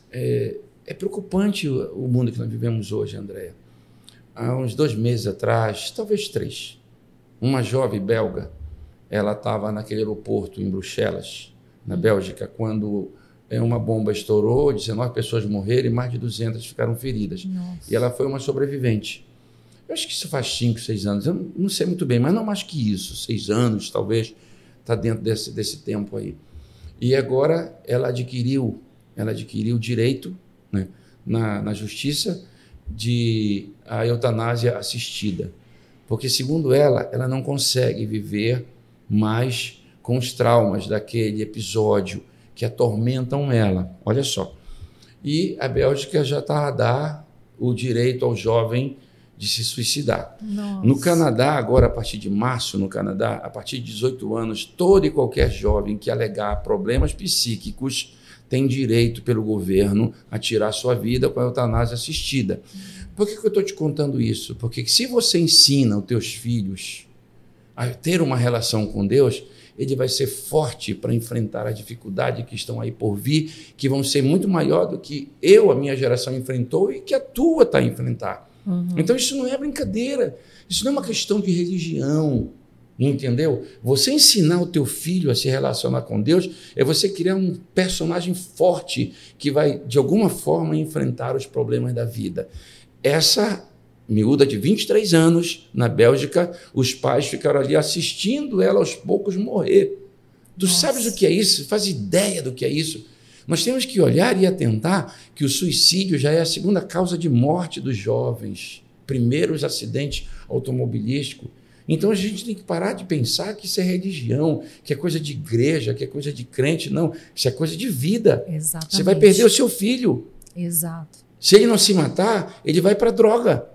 é, é preocupante o, mundo que nós vivemos hoje, Andréia. Há uns dois meses atrás, talvez três, uma jovem belga ela estava naquele aeroporto em Bruxelas, na Bélgica, quando é, uma bomba estourou, 19 pessoas morreram e mais de 200 ficaram feridas. Nossa. E ela foi uma sobrevivente. Eu acho que isso faz 5, 6 anos, eu não sei muito bem, mas não mais que isso, 6 anos talvez, está dentro desse, desse tempo aí. E agora ela adquiriu, ela adquiriu direito né, na, na justiça de a eutanásia assistida. Porque, segundo ela, ela não consegue viver mas com os traumas daquele episódio que atormentam ela. Olha só. E a Bélgica já está a dar o direito ao jovem de se suicidar. Nossa. No Canadá, agora a partir de março, no Canadá, a partir de 18 anos, todo e qualquer jovem que alegar problemas psíquicos tem direito pelo governo a tirar sua vida com a eutanásia assistida. Por que, que eu estou te contando isso? Porque se você ensina os teus filhos a ter uma relação com Deus, ele vai ser forte para enfrentar a dificuldade que estão aí por vir, que vão ser muito maior do que eu, a minha geração, enfrentou e que a tua está a enfrentar. Uhum. Então isso não é brincadeira, isso não é uma questão de religião, entendeu? Você ensinar o teu filho a se relacionar com Deus é você criar um personagem forte que vai, de alguma forma, enfrentar os problemas da vida. Essa miúda de 23 anos, na Bélgica, os pais ficaram ali assistindo ela aos poucos morrer. Tu Nossa. sabes o que é isso? Faz ideia do que é isso? Nós temos que olhar e atentar que o suicídio já é a segunda causa de morte dos jovens. Primeiro, os acidentes automobilísticos. Então a gente tem que parar de pensar que isso é religião, que é coisa de igreja, que é coisa de crente. Não, isso é coisa de vida. Exatamente. Você vai perder o seu filho. Exato. Se ele não se matar, ele vai para a droga.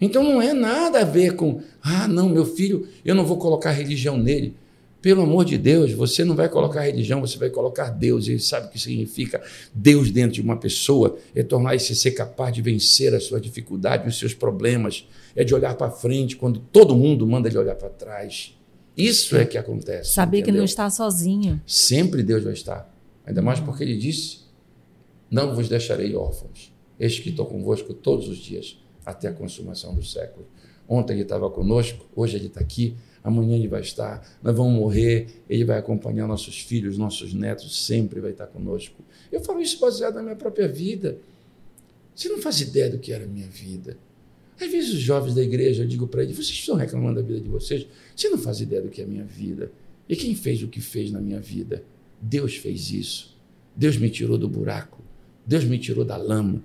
Então não é nada a ver com, ah, não, meu filho, eu não vou colocar religião nele. Pelo amor de Deus, você não vai colocar religião, você vai colocar Deus. E sabe o que significa Deus dentro de uma pessoa? É tornar esse ser capaz de vencer a sua dificuldade, os seus problemas. É de olhar para frente quando todo mundo manda ele olhar para trás. Isso é que acontece. Saber entendeu? que não está sozinho. Sempre Deus vai estar. Ainda mais porque ele disse: Não vos deixarei órfãos. Eis que estou convosco todos os dias até a consumação do século. Ontem ele estava conosco, hoje ele está aqui, amanhã ele vai estar, nós vamos morrer, ele vai acompanhar nossos filhos, nossos netos, sempre vai estar conosco. Eu falo isso baseado na minha própria vida. Você não faz ideia do que era a minha vida. Às vezes os jovens da igreja, eu digo para eles, vocês estão reclamando da vida de vocês? Você não faz ideia do que é a minha vida. E quem fez o que fez na minha vida? Deus fez isso. Deus me tirou do buraco. Deus me tirou da lama.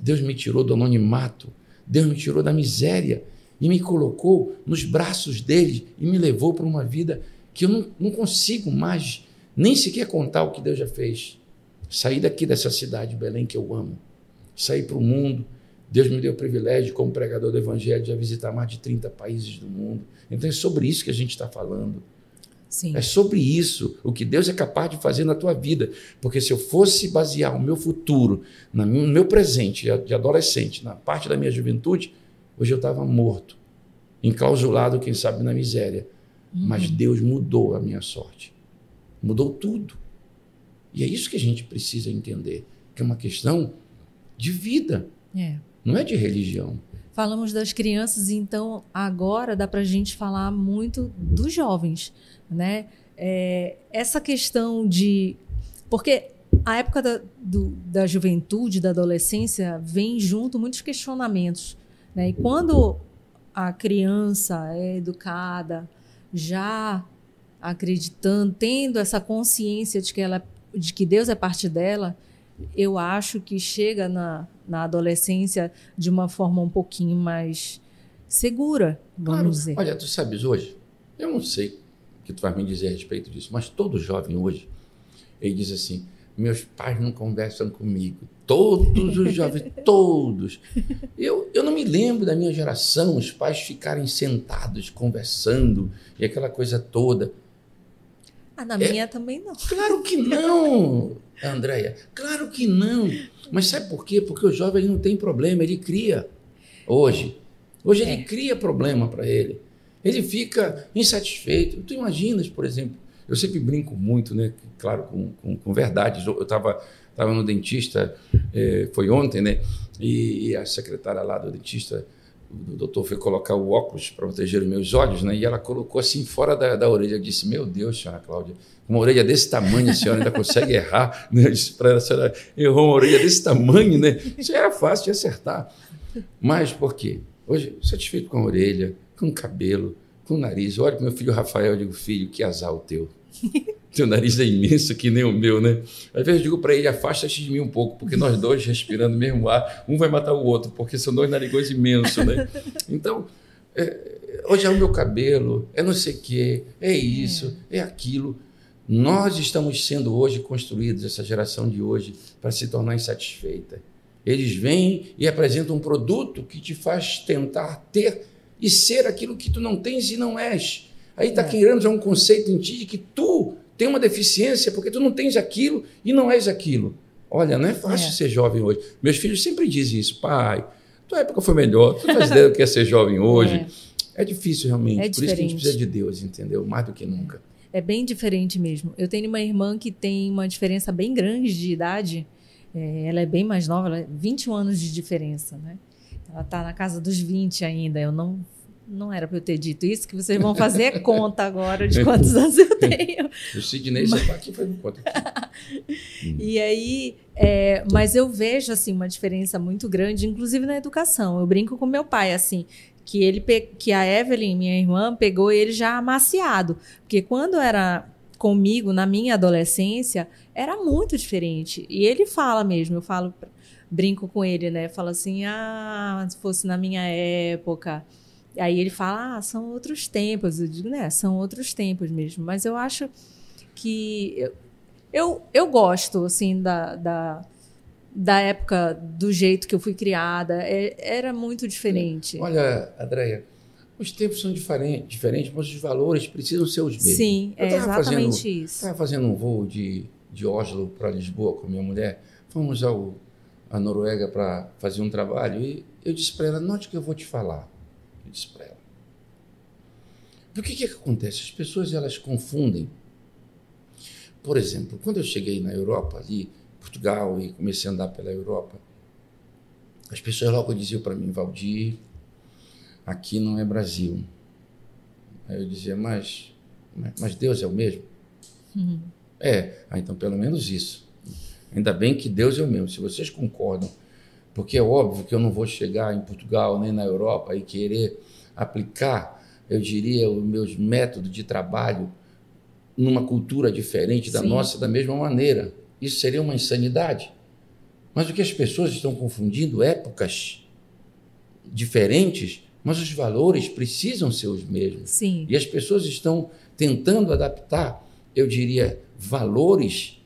Deus me tirou do anonimato. Deus me tirou da miséria e me colocou nos braços dele e me levou para uma vida que eu não, não consigo mais nem sequer contar o que Deus já fez. Saí daqui dessa cidade, Belém, que eu amo. Saí para o mundo. Deus me deu o privilégio, como pregador do Evangelho, de visitar mais de 30 países do mundo. Então é sobre isso que a gente está falando. Sim. É sobre isso, o que Deus é capaz de fazer na tua vida. Porque se eu fosse basear o meu futuro no meu presente de adolescente, na parte da minha juventude, hoje eu estava morto, enclausulado, quem sabe, na miséria. Uhum. Mas Deus mudou a minha sorte. Mudou tudo. E é isso que a gente precisa entender, que é uma questão de vida. É. Não é de religião. Falamos das crianças, então agora dá para a gente falar muito dos jovens né? É, essa questão de. Porque a época da, do, da juventude, da adolescência, vem junto muitos questionamentos. Né? E quando a criança é educada, já acreditando, tendo essa consciência de que, ela, de que Deus é parte dela, eu acho que chega na, na adolescência de uma forma um pouquinho mais segura, vamos claro. dizer. Olha, tu sabes hoje, eu não sei que tu vai me dizer a respeito disso, mas todo jovem hoje, ele diz assim: meus pais não conversam comigo. Todos os jovens, todos. Eu, eu não me lembro da minha geração, os pais ficarem sentados, conversando, e aquela coisa toda. Ah, na é, minha também não. Claro que não, Andréia. Claro que não. Mas sabe por quê? Porque o jovem não tem problema, ele cria. Hoje. Hoje é. ele cria problema para ele. Ele fica insatisfeito. Tu imaginas, por exemplo, eu sempre brinco muito, né? Claro, com, com, com verdades. Eu estava tava no dentista, eh, foi ontem, né? E, e, a secretária lá do dentista, o doutor foi colocar o óculos para proteger os meus olhos, né? E ela colocou assim fora da, da orelha. Eu disse: Meu Deus, senhora Cláudia, uma orelha desse tamanho, a senhora ainda consegue errar? Né? Eu disse para ela: a senhora errou uma orelha desse tamanho, né? Isso era fácil de acertar. Mas por quê? Hoje, satisfeito com a orelha, com o cabelo, com o nariz. Olha para meu filho Rafael, eu digo: Filho, que azar o teu. Teu nariz é imenso que nem o meu, né? Às vezes eu digo para ele, afasta-te de mim um pouco, porque nós dois respirando o mesmo ar, um vai matar o outro, porque são dois narigões imensos, né? Então, é, hoje é o meu cabelo, é não sei o quê, é isso, é. é aquilo. Nós estamos sendo hoje construídos, essa geração de hoje, para se tornar insatisfeita. Eles vêm e apresentam um produto que te faz tentar ter e ser aquilo que tu não tens e não és. Aí está é. criando já um conceito em ti de que tu tem uma deficiência porque tu não tens aquilo e não és aquilo. Olha, não é fácil é. ser jovem hoje. Meus filhos sempre dizem isso, pai, tua época foi melhor, tu faz ideia do que é ser jovem hoje. É, é difícil realmente, é por isso que a gente precisa de Deus, entendeu? Mais do que nunca. É bem diferente mesmo. Eu tenho uma irmã que tem uma diferença bem grande de idade. É, ela é bem mais nova, ela é 21 anos de diferença, né? Ela está na casa dos 20 ainda. Eu não não era para eu ter dito isso, que vocês vão fazer conta agora de quantos anos eu tenho. O Sidney mas... aqui foi conta. e aí, é, mas eu vejo assim uma diferença muito grande, inclusive na educação. Eu brinco com meu pai assim, que ele que a Evelyn, minha irmã, pegou ele já amaciado, porque quando era comigo na minha adolescência era muito diferente. E ele fala mesmo, eu falo brinco com ele, né? Fala assim: "Ah, se fosse na minha época, Aí ele fala, ah, são outros tempos. Eu digo, né, são outros tempos mesmo. Mas eu acho que eu, eu, eu gosto, assim, da, da, da época, do jeito que eu fui criada. É, era muito diferente. Olha, Andréia, os tempos são diferentes, diferentes, mas os valores precisam ser os mesmos. Sim, é exatamente fazendo, isso. Estava fazendo um voo de, de Oslo para Lisboa com minha mulher. Fomos ao, à Noruega para fazer um trabalho e eu disse para ela, note que eu vou te falar disse para ela. O que, que acontece? As pessoas elas confundem. Por exemplo, quando eu cheguei na Europa, ali, Portugal, e comecei a andar pela Europa, as pessoas logo diziam para mim, Valdir, aqui não é Brasil. Aí eu dizia, mas, mas Deus é o mesmo? Uhum. É, ah, então pelo menos isso. Ainda bem que Deus é o mesmo. Se vocês concordam porque é óbvio que eu não vou chegar em Portugal nem na Europa e querer aplicar, eu diria, os meus métodos de trabalho numa cultura diferente da Sim. nossa da mesma maneira. Isso seria uma insanidade. Mas o que as pessoas estão confundindo épocas diferentes, mas os valores precisam ser os mesmos. Sim. E as pessoas estão tentando adaptar, eu diria, valores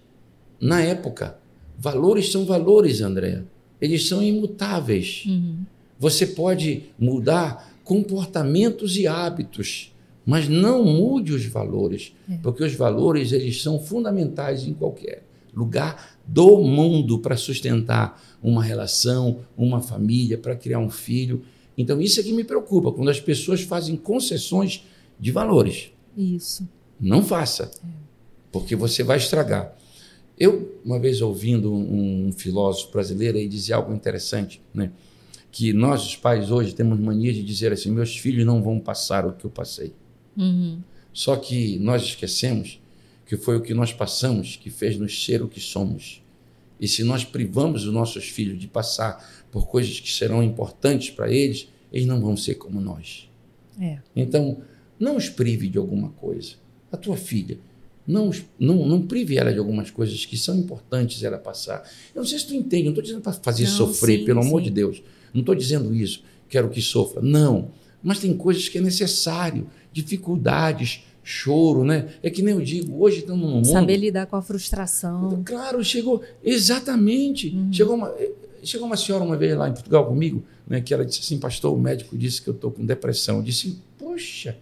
na época. Valores são valores, Andréa eles são imutáveis. Uhum. Você pode mudar comportamentos e hábitos, mas não mude os valores, é. porque os valores eles são fundamentais em qualquer lugar do mundo para sustentar uma relação, uma família, para criar um filho. Então isso é que me preocupa quando as pessoas fazem concessões de valores. Isso. Não faça, é. porque você vai estragar. Eu, uma vez ouvindo um, um filósofo brasileiro, ele dizia algo interessante, né? Que nós, os pais, hoje temos mania de dizer assim: meus filhos não vão passar o que eu passei. Uhum. Só que nós esquecemos que foi o que nós passamos que fez nos ser o que somos. E se nós privamos os nossos filhos de passar por coisas que serão importantes para eles, eles não vão ser como nós. É. Então, não os prive de alguma coisa. A tua filha, não, não, não prive ela de algumas coisas que são importantes ela passar. Eu não sei se tu entende, não estou dizendo para fazer não, sofrer, sim, pelo sim. amor de Deus. Não estou dizendo isso, quero que sofra. Não. Mas tem coisas que é necessário, dificuldades, choro, né? É que nem eu digo, hoje estamos no mundo. Saber lidar com a frustração. Claro, chegou, exatamente. Uhum. Chegou, uma, chegou uma senhora uma vez lá em Portugal comigo, né, que ela disse assim, pastor, o médico disse que eu estou com depressão. Eu disse, poxa,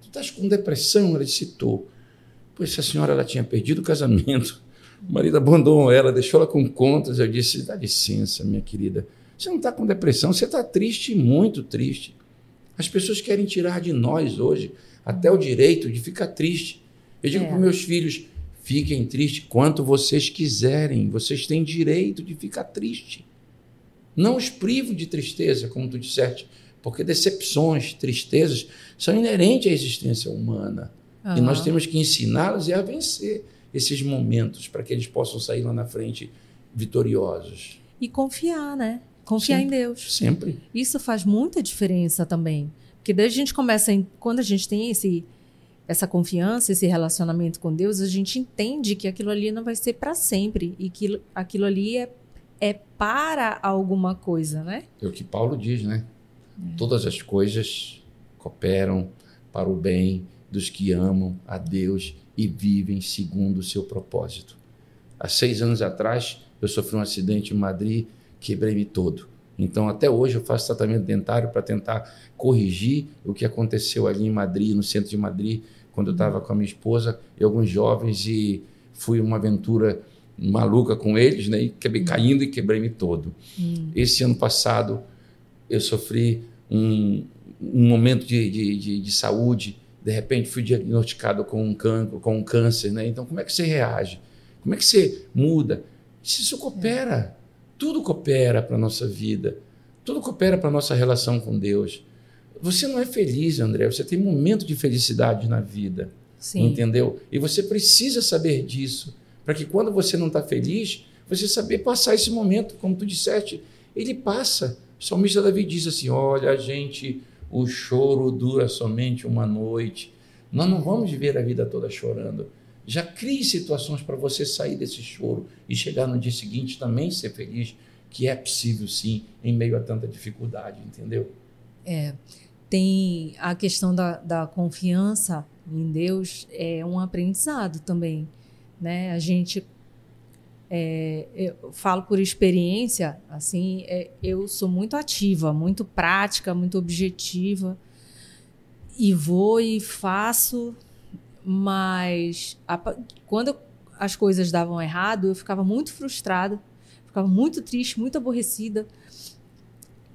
tu estás com depressão? Ela disse, estou. Pois a senhora ela tinha perdido o casamento, o marido abandonou ela, deixou ela com contas. Eu disse, dá licença, minha querida, você não está com depressão, você está triste, muito triste. As pessoas querem tirar de nós hoje até o direito de ficar triste. Eu digo é. para meus filhos: fiquem tristes quanto vocês quiserem, vocês têm direito de ficar triste. Não os privo de tristeza, como tu disseste, porque decepções, tristezas são inerentes à existência humana. Uhum. E nós temos que ensiná-los a vencer esses momentos para que eles possam sair lá na frente vitoriosos. E confiar, né? Confiar sempre, em Deus. Sempre. Isso faz muita diferença também. Porque daí a gente começa, quando a gente tem esse, essa confiança, esse relacionamento com Deus, a gente entende que aquilo ali não vai ser para sempre e que aquilo ali é, é para alguma coisa, né? É o que Paulo diz, né? É. Todas as coisas cooperam para o bem dos que amam a Deus e vivem segundo o seu propósito. Há seis anos atrás, eu sofri um acidente em Madrid quebrei-me todo. Então, até hoje, eu faço tratamento dentário para tentar corrigir o que aconteceu ali em Madrid, no centro de Madrid, quando eu estava com a minha esposa e alguns jovens, e fui uma aventura maluca com eles, né? E acabei hum. caindo e quebrei-me todo. Hum. Esse ano passado, eu sofri um, um momento de, de, de, de, saúde, de repente fui diagnosticado com um cancro, com um câncer, né? Então, como é que você reage? Como é que você muda? Isso coopera. É. Tudo coopera para a nossa vida, tudo coopera para a nossa relação com Deus. Você não é feliz, André, você tem momento de felicidade na vida. Sim. Entendeu? E você precisa saber disso, para que quando você não está feliz, você saber passar esse momento, como tu disseste, ele passa. O salmista Davi diz assim: Olha, gente, o choro dura somente uma noite. Nós não vamos viver a vida toda chorando. Já crie situações para você sair desse choro e chegar no dia seguinte também ser feliz, que é possível sim, em meio a tanta dificuldade, entendeu? É. Tem a questão da, da confiança em Deus, é um aprendizado também. Né? A gente é, eu falo por experiência, assim, é, eu sou muito ativa, muito prática, muito objetiva e vou e faço mas a, quando as coisas davam errado, eu ficava muito frustrada, ficava muito triste, muito aborrecida.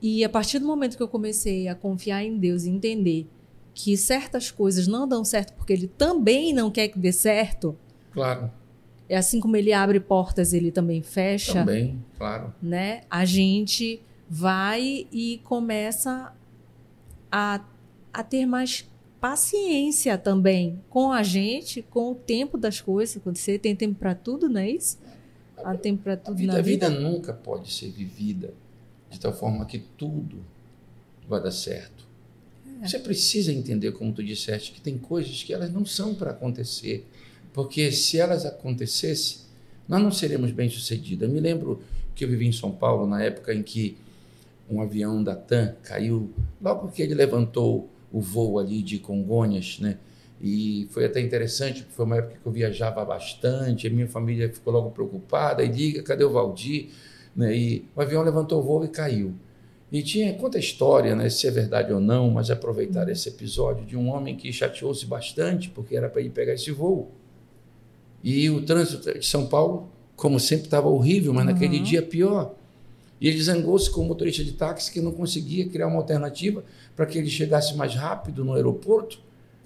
E a partir do momento que eu comecei a confiar em Deus e entender que certas coisas não dão certo porque Ele também não quer que dê certo. Claro. É assim como Ele abre portas, Ele também fecha. Também, claro. Né? A gente vai e começa a, a ter mais paciência também com a gente, com o tempo das coisas acontecer. Tem tempo para tudo, não é isso? Há tempo para tudo a vida, na vida. A vida nunca pode ser vivida de tal forma que tudo vai dar certo. É. Você precisa entender, como tu disseste, que tem coisas que elas não são para acontecer. Porque se elas acontecessem, nós não seremos bem-sucedidos. Me lembro que eu vivi em São Paulo na época em que um avião da TAM caiu, logo que ele levantou o voo ali de Congonhas, né? E foi até interessante, porque foi uma época que eu viajava bastante, a minha família ficou logo preocupada, e liga, cadê o Valdir? Né? E o avião levantou o voo e caiu. E tinha, conta a história, né, se é verdade ou não, mas aproveitar esse episódio de um homem que chateou-se bastante, porque era para ir pegar esse voo. E o trânsito de São Paulo, como sempre, estava horrível, mas uhum. naquele dia pior. E ele zangou-se com o motorista de táxi que não conseguia criar uma alternativa para que ele chegasse mais rápido no aeroporto.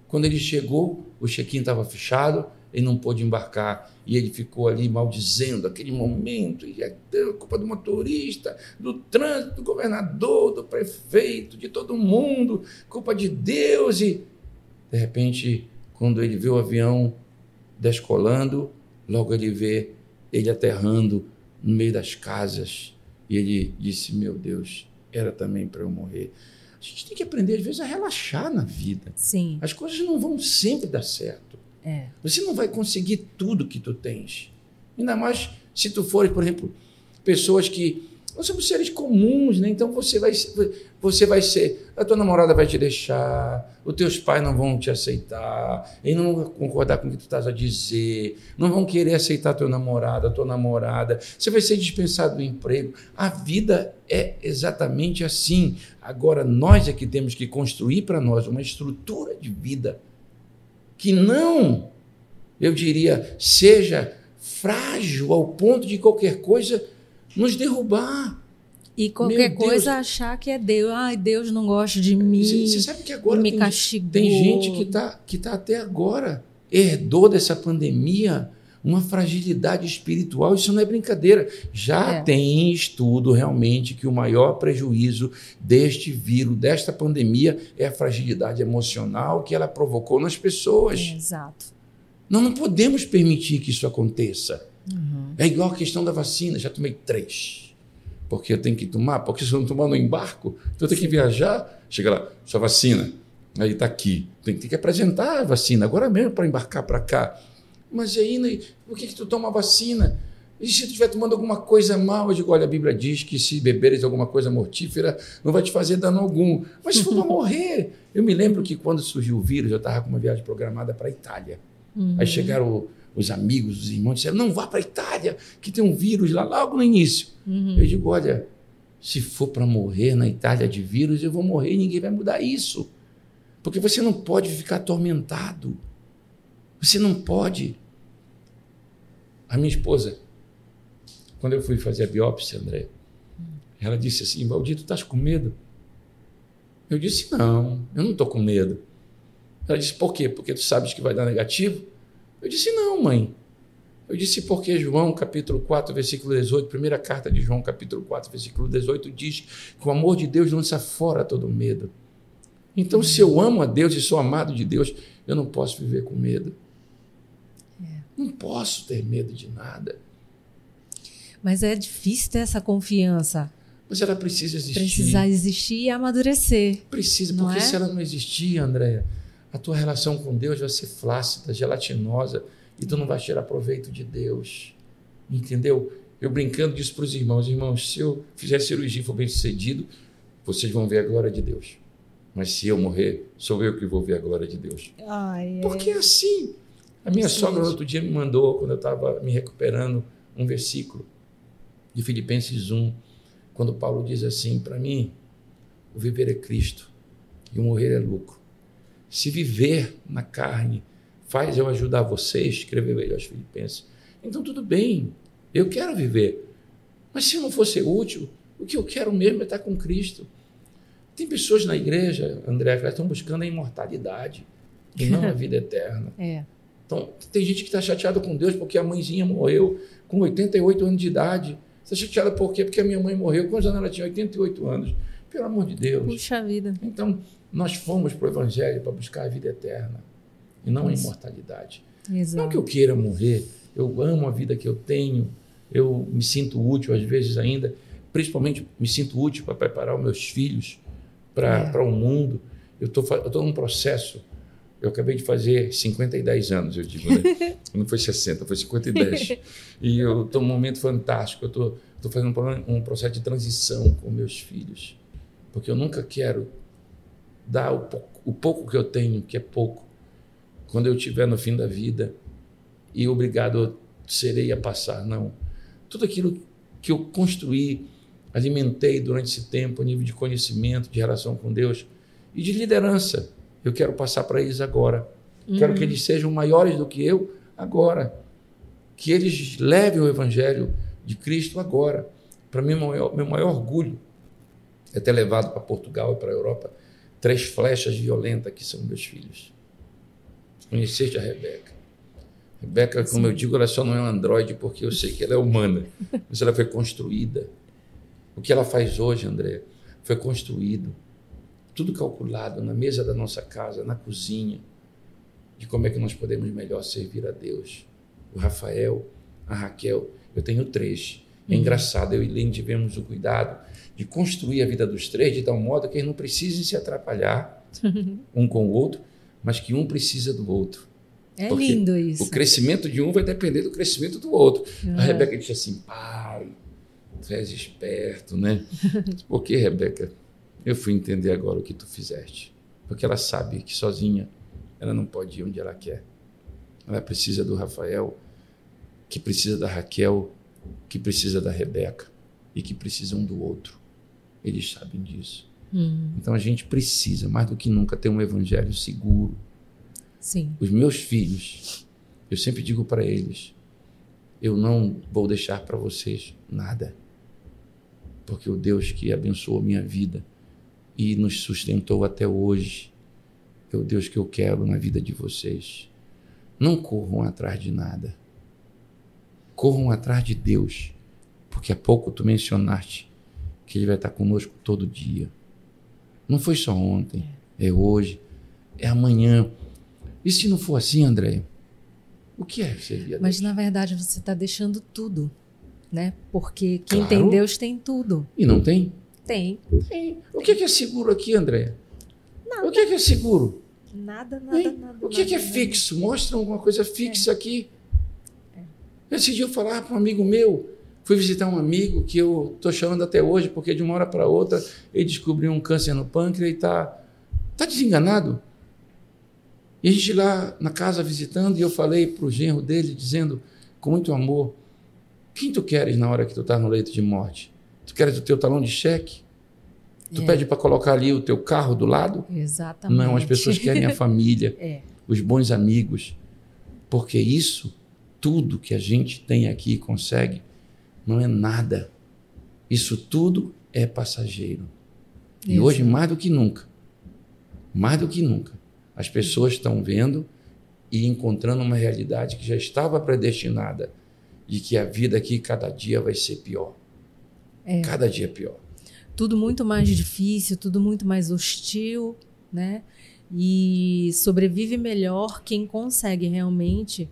Quando ele chegou, o check-in estava fechado, ele não pôde embarcar e ele ficou ali maldizendo aquele momento, e é culpa do motorista, do trânsito, do governador, do prefeito, de todo mundo, culpa de Deus. E de repente, quando ele vê o avião descolando, logo ele vê ele aterrando no meio das casas e ele disse: Meu Deus, era também para eu morrer. A gente tem que aprender, às vezes, a relaxar na vida. Sim. As coisas não vão sempre dar certo. É. Você não vai conseguir tudo que tu tens. Ainda mais se tu fores, por exemplo, pessoas que Nós somos seres comuns, né? Então você vai, você vai ser. A tua namorada vai te deixar, os teus pais não vão te aceitar, eles não vão concordar com o que tu estás a dizer, não vão querer aceitar teu namorado, a tua namorada, você vai ser dispensado do emprego. A vida é exatamente assim. Agora, nós é que temos que construir para nós uma estrutura de vida que não, eu diria, seja frágil ao ponto de qualquer coisa nos derrubar. E qualquer coisa achar que é Deus. Ai, Deus não gosta de mim. Você sabe que agora me tem, castigou. tem gente que está que tá até agora herdou dessa pandemia uma fragilidade espiritual. Isso não é brincadeira. Já é. tem estudo realmente que o maior prejuízo deste vírus, desta pandemia, é a fragilidade emocional que ela provocou nas pessoas. É, exato. Nós não podemos permitir que isso aconteça. Uhum. É igual a questão da vacina, já tomei três. Porque eu tenho que tomar, porque se eu não tomar no embarco, então eu tenho que viajar. Chega lá, sua vacina, aí está aqui. Tem, tem, que apresentar a vacina, agora mesmo para embarcar para cá. Mas aí, né, por que, que tu toma vacina? E se tu estiver tomando alguma coisa mal, eu digo, olha, a Bíblia diz que se beberes alguma coisa mortífera, não vai te fazer dano algum. Mas se for para morrer. Eu me lembro que quando surgiu o vírus, eu estava com uma viagem programada para a Itália. Uhum. Aí chegaram os amigos, os irmãos, disseram: não vá para a Itália, que tem um vírus lá logo no início. Uhum. Eu digo: olha, se for para morrer na Itália de vírus, eu vou morrer e ninguém vai mudar isso. Porque você não pode ficar atormentado. Você não pode. A minha esposa, quando eu fui fazer a biópsia, André, ela disse assim: Valdir, tu estás com medo? Eu disse: não, eu não estou com medo. Ela disse: por quê? Porque tu sabes que vai dar negativo? Eu disse: não, mãe. Eu disse porque João capítulo 4, versículo 18, primeira carta de João capítulo 4, versículo 18 diz que o amor de Deus lança fora todo medo. Então, se eu amo a Deus e sou amado de Deus, eu não posso viver com medo. É. Não posso ter medo de nada. Mas é difícil ter essa confiança. Mas ela precisa existir. Precisar existir e amadurecer. Precisa, porque é? se ela não existir, Andréia, a tua relação com Deus vai ser flácida, gelatinosa, e tu não vais tirar proveito de Deus. Entendeu? Eu brincando disso para os irmãos, irmãos, se eu fizer cirurgia e for bem sucedido, vocês vão ver a glória de Deus. Mas se eu morrer, sou eu que vou ver a glória de Deus. Ai, Porque é assim. A minha Sim. sogra outro dia me mandou, quando eu estava me recuperando, um versículo de Filipenses 1, quando Paulo diz assim: para mim, o viver é Cristo e o morrer é lucro. Se viver na carne faz eu ajudar vocês, escreveu ele aos Filipenses, então tudo bem, eu quero viver. Mas se não for ser útil, o que eu quero mesmo é estar com Cristo. Tem pessoas na igreja, André, que estão buscando a imortalidade e não a vida eterna. É. Então, tem gente que está chateada com Deus porque a mãezinha morreu com 88 anos de idade. Está chateada por quê? Porque a minha mãe morreu. Quantos anos ela tinha? 88 anos. Pelo amor de Deus. Puxa vida. Então, nós fomos para o Evangelho para buscar a vida eterna e não Isso. a imortalidade. Exato. Não que eu queira morrer, eu amo a vida que eu tenho, eu me sinto útil às vezes ainda, principalmente me sinto útil para preparar os meus filhos para é. o mundo. Eu estou num processo. Eu acabei de fazer 50 e 10 anos, eu digo, né? Não foi 60, foi 50 e 10. E eu estou num momento fantástico. Eu estou fazendo um processo de transição com meus filhos. Porque eu nunca quero dar o pouco, o pouco que eu tenho, que é pouco, quando eu estiver no fim da vida e obrigado serei a passar. Não. Tudo aquilo que eu construí, alimentei durante esse tempo, a nível de conhecimento, de relação com Deus e de liderança, eu quero passar para eles agora. Uhum. Quero que eles sejam maiores do que eu agora. Que eles levem o Evangelho de Cristo agora. Para mim, meu maior, meu maior orgulho é ter levado para Portugal e para a Europa três flechas violentas que são meus filhos. Conheceste a Rebeca. Rebeca, como Sim. eu digo, ela só não é um androide porque eu sei que ela é humana, mas ela foi construída. O que ela faz hoje, André, foi construído. Tudo calculado na mesa da nossa casa, na cozinha, de como é que nós podemos melhor servir a Deus. O Rafael, a Raquel, eu tenho três. É uhum. engraçado, eu e Lene tivemos o cuidado de construir a vida dos três de tal modo que eles não precisem se atrapalhar um com o outro, mas que um precisa do outro. É Porque lindo isso. O crescimento de um vai depender do crescimento do outro. Uhum. A Rebeca disse assim: pai, Tu és esperto, né? Por que, Rebeca? Eu fui entender agora o que tu fizeste. Porque ela sabe que sozinha ela não pode ir onde ela quer. Ela precisa do Rafael, que precisa da Raquel, que precisa da Rebeca e que precisa um do outro. Eles sabem disso. Hum. Então a gente precisa, mais do que nunca, ter um evangelho seguro. Sim. Os meus filhos, eu sempre digo para eles: eu não vou deixar para vocês nada. Porque o Deus que abençoou minha vida e nos sustentou até hoje é o Deus que eu quero na vida de vocês. Não corram atrás de nada. Corram atrás de Deus. Porque há pouco tu mencionaste que Ele vai estar conosco todo dia. Não foi só ontem, é hoje, é amanhã. E se não for assim, André, o que é servir a Deus? Mas na verdade você está deixando tudo, né? Porque quem claro. tem Deus tem tudo. E não tem? Tem. tem. O que é seguro aqui, André? Nada. O que é seguro? Nada, nada, hein? nada. O que nada, é, fixo? Mostra alguma coisa fixa é. aqui. É. Esse dia eu falar para um amigo meu, fui visitar um amigo que eu estou chamando até hoje, porque de uma hora para outra ele descobriu um câncer no pâncreas e está tá desenganado. E a gente lá na casa visitando, e eu falei para o genro dele, dizendo com muito amor: Quem tu queres na hora que tu está no leito de morte? Tu queres o teu talão de cheque? Tu é. pede para colocar ali o teu carro do lado? Exatamente. Não, as pessoas querem a família, é. os bons amigos. Porque isso, tudo que a gente tem aqui consegue, não é nada. Isso tudo é passageiro. Isso. E hoje, mais do que nunca, mais do que nunca, as pessoas estão vendo e encontrando uma realidade que já estava predestinada de que a vida aqui cada dia vai ser pior. É. Cada dia pior tudo muito mais difícil, tudo muito mais hostil, né? E sobrevive melhor quem consegue realmente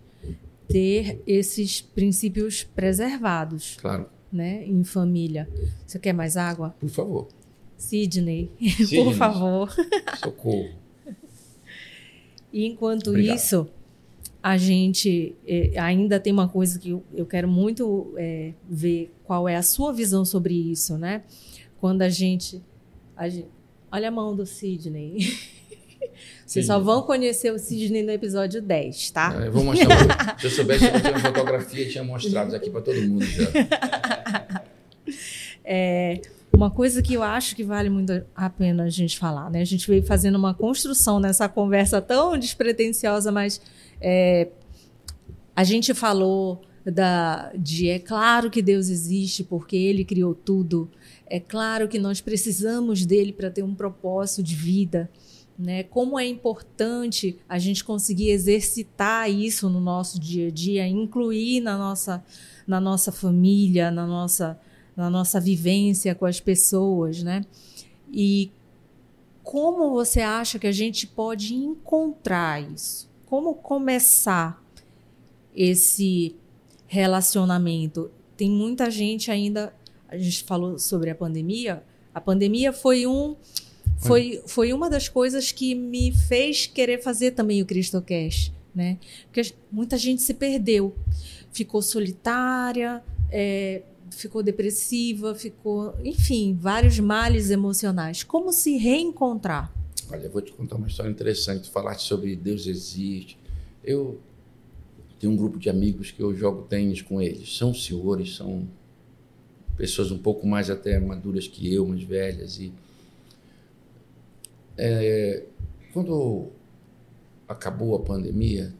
ter esses princípios preservados. Claro. Né, em família. Você quer mais água? Por favor. Sidney, Sidney. por favor. Socorro. E enquanto Obrigado. isso, a gente eh, ainda tem uma coisa que eu, eu quero muito eh, ver qual é a sua visão sobre isso, né? quando a gente, a gente. Olha a mão do Sidney. Vocês só vão conhecer o Sidney no episódio 10, tá? É, eu vou mostrar. se eu soubesse que eu tinha uma fotografia, tinha mostrado aqui para todo mundo já. É, uma coisa que eu acho que vale muito a pena a gente falar, né? A gente veio fazendo uma construção nessa conversa tão despretensiosa, mas é, a gente falou da, de é claro que Deus existe porque Ele criou tudo. É claro que nós precisamos dele para ter um propósito de vida. Né? Como é importante a gente conseguir exercitar isso no nosso dia a dia, incluir na nossa, na nossa família, na nossa, na nossa vivência com as pessoas. Né? E como você acha que a gente pode encontrar isso? Como começar esse relacionamento? Tem muita gente ainda a gente falou sobre a pandemia. A pandemia foi um foi, foi uma das coisas que me fez querer fazer também o CristoCast, né? Porque muita gente se perdeu, ficou solitária, é, ficou depressiva, ficou, enfim, vários males emocionais. Como se reencontrar? Olha, eu vou te contar uma história interessante. Tu falaste sobre Deus existe. Eu tenho um grupo de amigos que eu jogo tênis com eles. São senhores, são pessoas um pouco mais até maduras que eu, mais velhas. E é, quando acabou a pandemia,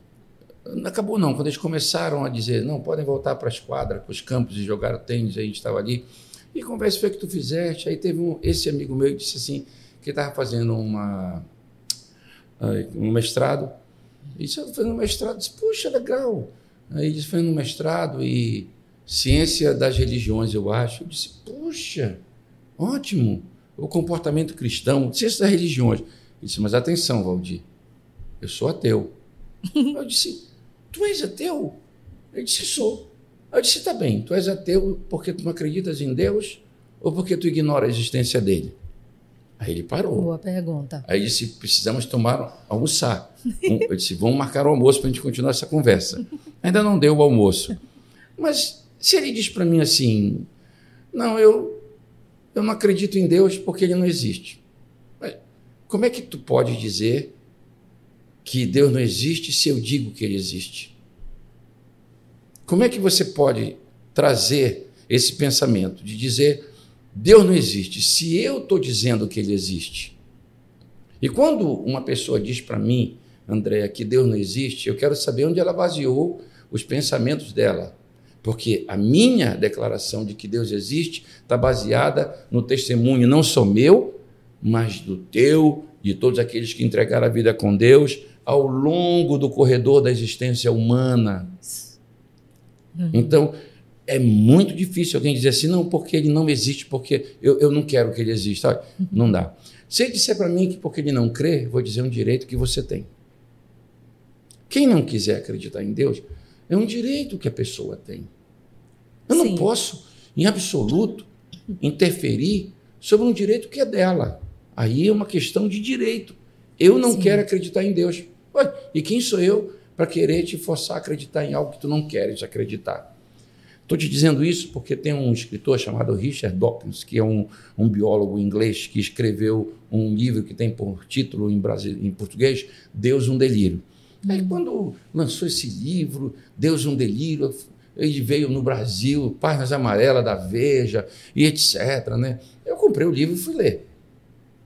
não acabou não, quando eles começaram a dizer, não, podem voltar para as quadras, para os campos e jogar tênis, a gente estava ali. E conversa foi que tu fizeste. Aí teve um, esse amigo meu que disse assim, que estava fazendo uma, um mestrado. E disse, fazendo um mestrado, disse, puxa, legal. Aí disse, fazendo um mestrado e ciência das religiões, eu acho. Eu disse, puxa, ótimo, o comportamento cristão, ciência das religiões. Ele disse, mas atenção, Valdir, eu sou ateu. eu disse, tu és ateu? Ele disse, sou. Eu disse, tá bem, tu és ateu porque tu não acreditas em Deus ou porque tu ignora a existência dele? Aí ele parou. Boa pergunta. Aí disse, precisamos tomar, almoçar. Eu disse, vamos marcar o almoço para a gente continuar essa conversa. Ainda não deu o almoço. Mas se ele diz para mim assim, Não, eu, eu não acredito em Deus porque ele não existe. Mas como é que tu pode dizer que Deus não existe se eu digo que ele existe? Como é que você pode trazer esse pensamento de dizer Deus não existe se eu estou dizendo que ele existe? E quando uma pessoa diz para mim, André, que Deus não existe, eu quero saber onde ela baseou os pensamentos dela. Porque a minha declaração de que Deus existe está baseada no testemunho não só meu, mas do teu, de todos aqueles que entregaram a vida com Deus ao longo do corredor da existência humana. Uhum. Então, é muito difícil alguém dizer assim, não, porque ele não existe, porque eu, eu não quero que ele exista. Uhum. Não dá. Se ele disser para mim que porque ele não crê, vou dizer um direito que você tem. Quem não quiser acreditar em Deus, é um direito que a pessoa tem. Eu Sim. não posso, em absoluto, interferir sobre um direito que é dela. Aí é uma questão de direito. Eu não Sim. quero acreditar em Deus. Ué, e quem sou eu para querer te forçar a acreditar em algo que tu não queres acreditar? Estou te dizendo isso porque tem um escritor chamado Richard Dawkins, que é um, um biólogo inglês que escreveu um livro que tem por título em, Brasil, em português Deus um Delírio. Aí, uhum. quando lançou esse livro, Deus um Delírio, ele veio no Brasil, Páginas Amarelas da Veja e etc. Né? Eu comprei o livro e fui ler.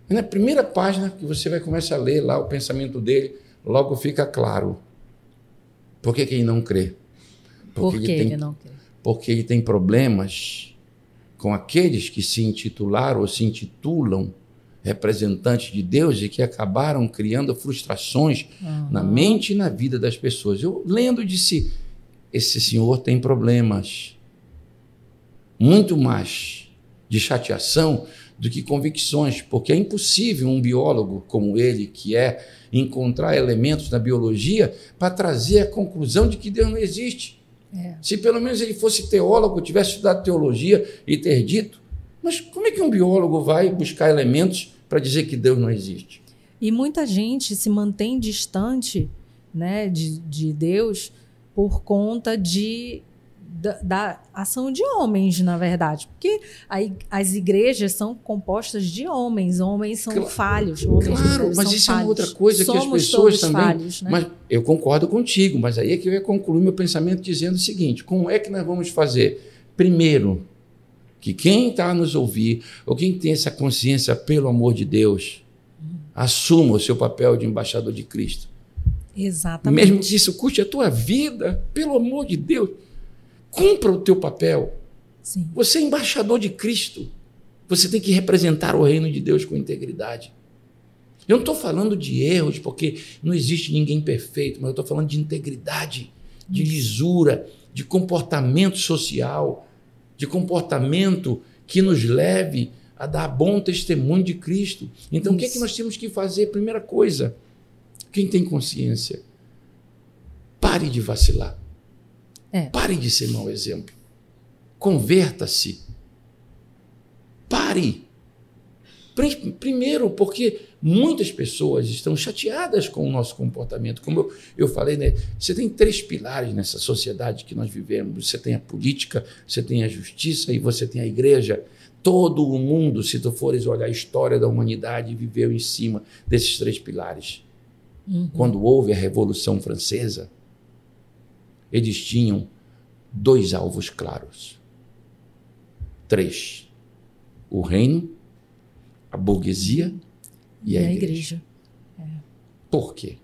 E na primeira página que você vai começar a ler lá o pensamento dele, logo fica claro. Por que, que ele não crê? Porque Por que ele, tem, ele não crê? Porque ele tem problemas com aqueles que se intitularam ou se intitulam representantes de Deus e que acabaram criando frustrações uhum. na mente e na vida das pessoas. Eu lendo disse: esse senhor tem problemas. Muito mais de chateação do que convicções, porque é impossível um biólogo como ele, que é, encontrar elementos na biologia para trazer a conclusão de que Deus não existe. É. Se pelo menos ele fosse teólogo, tivesse estudado teologia e ter dito, mas como é que um biólogo vai buscar elementos para dizer que Deus não existe. E muita gente se mantém distante né, de, de Deus por conta de da, da, ação de homens, na verdade. Porque a, as igrejas são compostas de homens, homens são claro, falhos. Homens claro, mas isso falhos. é uma outra coisa Somos que as pessoas também. Falhos, né? Mas eu concordo contigo, mas aí é que eu ia concluir meu pensamento dizendo o seguinte: como é que nós vamos fazer? Primeiro, que quem está a nos ouvir, ou quem tem essa consciência, pelo amor de Deus, assuma o seu papel de embaixador de Cristo. Exatamente. Mesmo que isso custe a tua vida, pelo amor de Deus, cumpra o teu papel. Sim. Você é embaixador de Cristo. Você tem que representar o reino de Deus com integridade. Eu não estou falando de erros, porque não existe ninguém perfeito, mas eu estou falando de integridade, de lisura, de comportamento social, de comportamento que nos leve a dar bom testemunho de Cristo. Então, Isso. o que é que nós temos que fazer? Primeira coisa, quem tem consciência, pare de vacilar. É. Pare de ser mau exemplo. Converta-se. Pare. Primeiro, porque muitas pessoas estão chateadas com o nosso comportamento. Como eu, eu falei, né? você tem três pilares nessa sociedade que nós vivemos: você tem a política, você tem a justiça e você tem a igreja. Todo o mundo, se tu fores olhar a história da humanidade, viveu em cima desses três pilares. Uhum. Quando houve a Revolução Francesa, eles tinham dois alvos claros. Três: o reino, a burguesia e, e a, a, igreja. igreja. É. Por quê?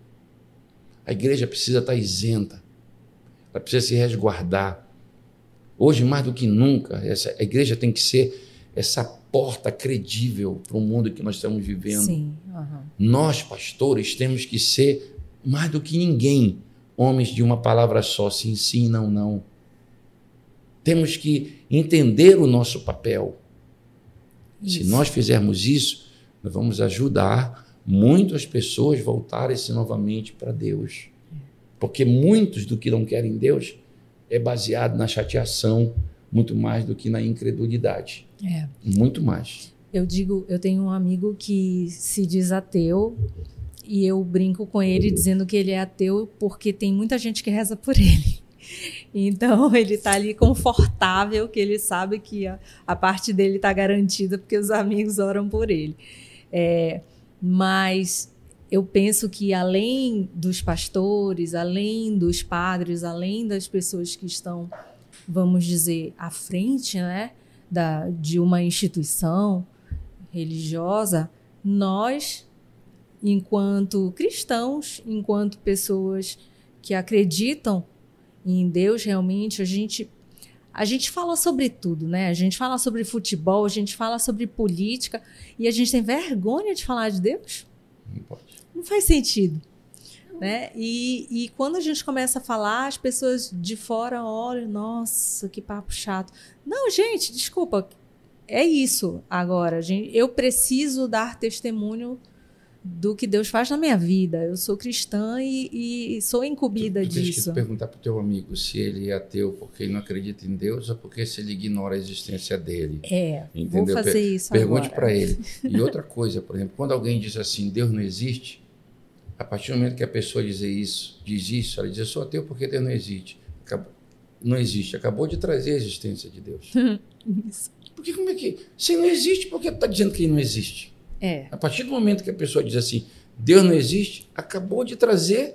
A igreja precisa estar isenta, ela precisa se resguardar. Hoje, mais do que nunca, essa, a igreja tem que ser essa porta credível para o mundo que nós estamos vivendo. Sim, uhum. Nós, pastores, temos que ser, mais do que ninguém, homens de uma palavra só, sim, sim, não, não. Temos que entender o nosso papel. Isso. Se nós fizermos isso, nós vamos ajudar muito as pessoas voltarem-se novamente para Deus. Porque muitos do que não querem Deus é baseado na chateação, muito mais do que na incredulidade. É. Muito mais. Eu digo, eu tenho um amigo que se diz ateu e eu brinco com ele dizendo que ele é ateu porque tem muita gente que reza por ele. Então ele está ali confortável, que ele sabe que a, a parte dele está garantida porque os amigos oram por ele. É, mas eu penso que além dos pastores, além dos padres, além das pessoas que estão, vamos dizer, à frente, né, da, de uma instituição religiosa, nós, enquanto cristãos, enquanto pessoas que acreditam em Deus, realmente a gente a gente fala sobre tudo, né? A gente fala sobre futebol, a gente fala sobre política e a gente tem vergonha de falar de Deus? Não pode. Não faz sentido. Né? E, e quando a gente começa a falar, as pessoas de fora olham, nossa, que papo chato. Não, gente, desculpa, é isso agora. Gente, eu preciso dar testemunho do que Deus faz na minha vida. Eu sou cristã e, e sou incumbida tu, tu disso. que perguntar para o teu amigo se ele é ateu porque ele não acredita em Deus ou porque se ele ignora a existência dele. É, Entendeu? vou fazer isso Pergunte para ele. E outra coisa, por exemplo, quando alguém diz assim, Deus não existe, a partir do momento que a pessoa diz isso, diz isso, ela diz, eu sou ateu porque Deus não existe. Acabou, não existe. Acabou de trazer a existência de Deus. isso. Porque como é que... Se não existe, por que está dizendo que não existe? É. A partir do momento que a pessoa diz assim, Deus não existe, acabou de trazer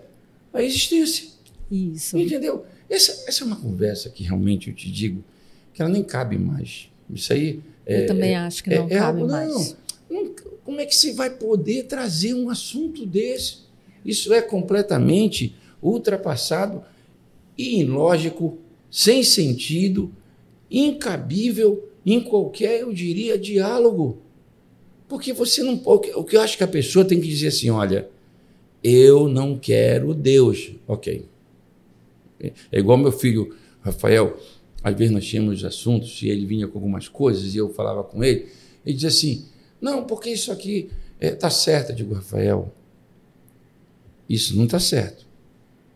a existência. Isso. Entendeu? Essa, essa é uma conversa que realmente eu te digo que ela nem cabe mais. Isso aí. É, eu também acho que não é, é cabe algo, mais. Não, não, como é que você vai poder trazer um assunto desse? Isso é completamente ultrapassado, ilógico, sem sentido, incabível em qualquer, eu diria, diálogo. Porque você não pode. O que eu acho que a pessoa tem que dizer assim: olha, eu não quero Deus. Ok. É igual meu filho Rafael. Às vezes nós tínhamos assuntos e ele vinha com algumas coisas e eu falava com ele. Ele dizia assim: não, porque isso aqui está é, tá certo. Eu digo, Rafael, isso não está certo.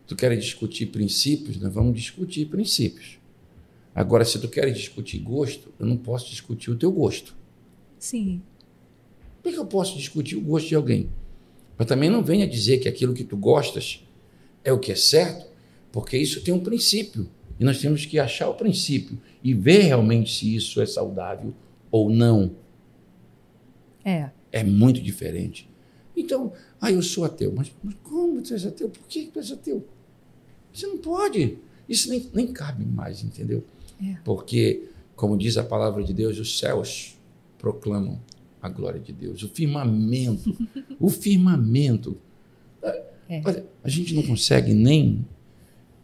Tu queres discutir princípios? Nós vamos discutir princípios. Agora, se tu queres discutir gosto, eu não posso discutir o teu gosto. Sim. Por que eu posso discutir o gosto de alguém? Mas também não venha dizer que aquilo que tu gostas é o que é certo, porque isso tem um princípio. E nós temos que achar o princípio e ver realmente se isso é saudável ou não. É. É muito diferente. Então, ah, eu sou ateu. Mas, mas como você é ateu? Por que você é ateu? Você não pode. Isso nem, nem cabe mais, entendeu? É. Porque, como diz a palavra de Deus, os céus proclamam a glória de Deus. O firmamento, o firmamento. É. Olha, a gente não consegue nem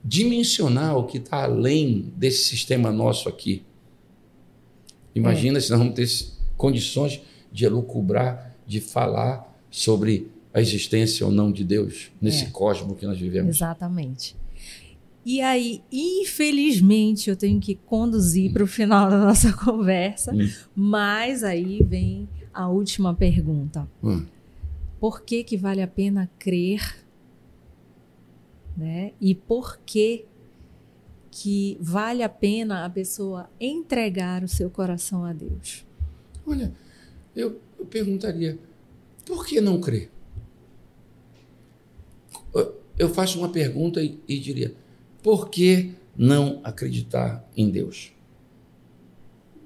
dimensionar o que está além desse sistema nosso aqui. Imagina é. se nós vamos ter condições de elucubrar, de falar sobre a existência ou não de Deus nesse é. cosmo que nós vivemos. Exatamente. E aí, infelizmente, eu tenho que conduzir para o final da nossa conversa, hum. mas aí vem a última pergunta. Hum. Por que, que vale a pena crer? Né? E por que, que vale a pena a pessoa entregar o seu coração a Deus? Olha, eu, eu perguntaria, por que não crer? Eu faço uma pergunta e, e diria, por que não acreditar em Deus?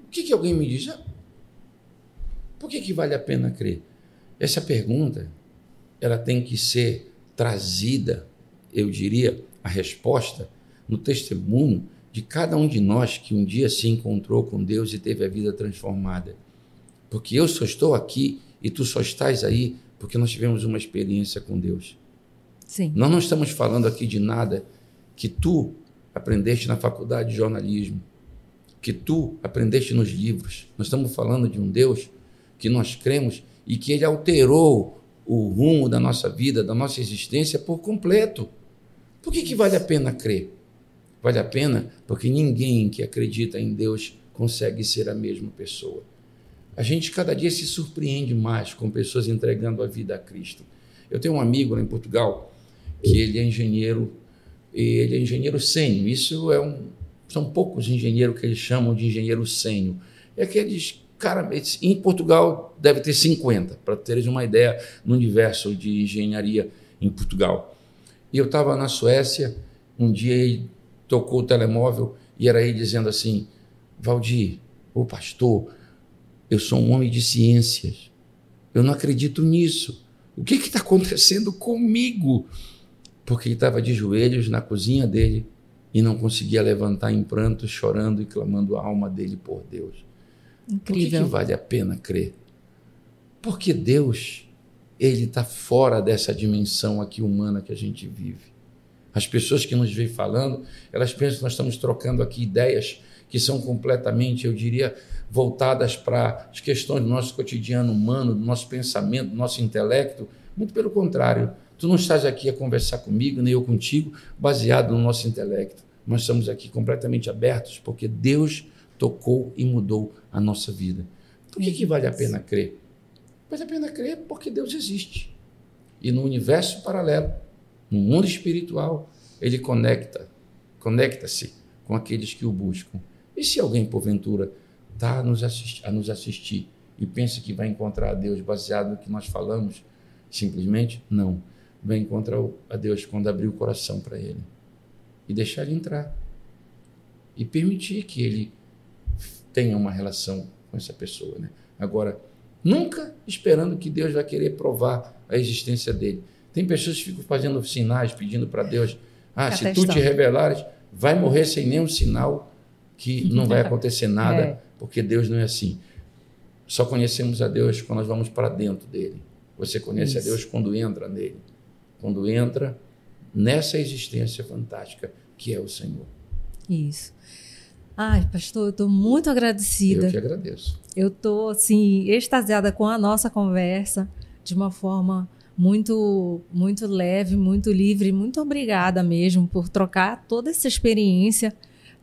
O que, que alguém me diz? Por que, que vale a pena crer? Essa pergunta ela tem que ser trazida, eu diria, a resposta no testemunho de cada um de nós que um dia se encontrou com Deus e teve a vida transformada. Porque eu só estou aqui e tu só estás aí porque nós tivemos uma experiência com Deus. Sim. Nós não estamos falando aqui de nada que tu aprendeste na faculdade de jornalismo, que tu aprendeste nos livros. Nós estamos falando de um Deus que nós cremos e que ele alterou o rumo da nossa vida, da nossa existência por completo. Por que, que vale a pena crer? Vale a pena porque ninguém que acredita em Deus consegue ser a mesma pessoa. A gente cada dia se surpreende mais com pessoas entregando a vida a Cristo. Eu tenho um amigo lá em Portugal que ele é engenheiro, ele é engenheiro sênior. Isso é um, são poucos engenheiros que eles chamam de engenheiro sênior. É aqueles Cara, em Portugal deve ter 50, para teres uma ideia no universo de engenharia em Portugal. E eu estava na Suécia, um dia tocou o telemóvel e era ele dizendo assim: Valdir, o pastor, eu sou um homem de ciências. Eu não acredito nisso. O que está acontecendo comigo? Porque ele estava de joelhos na cozinha dele e não conseguia levantar em pranto, chorando e clamando a alma dele por Deus. Incrível. Por que, que vale a pena crer? Porque Deus, ele está fora dessa dimensão aqui humana que a gente vive. As pessoas que nos veem falando, elas pensam que nós estamos trocando aqui ideias que são completamente, eu diria, voltadas para as questões do nosso cotidiano humano, do nosso pensamento, do nosso intelecto. Muito pelo contrário, tu não estás aqui a conversar comigo, nem eu contigo, baseado no nosso intelecto. Nós estamos aqui completamente abertos porque Deus tocou e mudou a nossa vida. Por que, que vale a pena crer? Vale a pena crer porque Deus existe. E no universo paralelo, no mundo espiritual, ele conecta, conecta-se com aqueles que o buscam. E se alguém, porventura, está a nos, assistir, a nos assistir e pensa que vai encontrar a Deus baseado no que nós falamos, simplesmente não. Vai encontrar a Deus quando abrir o coração para Ele e deixar Ele entrar e permitir que Ele tenha uma relação com essa pessoa. Né? Agora, nunca esperando que Deus vai querer provar a existência dele. Tem pessoas que ficam fazendo sinais, pedindo para Deus: ah, se tu te revelares, vai morrer sem nenhum sinal que não vai acontecer nada, é. porque Deus não é assim. Só conhecemos a Deus quando nós vamos para dentro dele. Você conhece Isso. a Deus quando entra nele. Quando entra nessa existência fantástica que é o Senhor. Isso. Ai, pastor, eu estou muito agradecida. Eu que agradeço. Eu estou, assim, extasiada com a nossa conversa, de uma forma muito, muito leve, muito livre. Muito obrigada mesmo por trocar toda essa experiência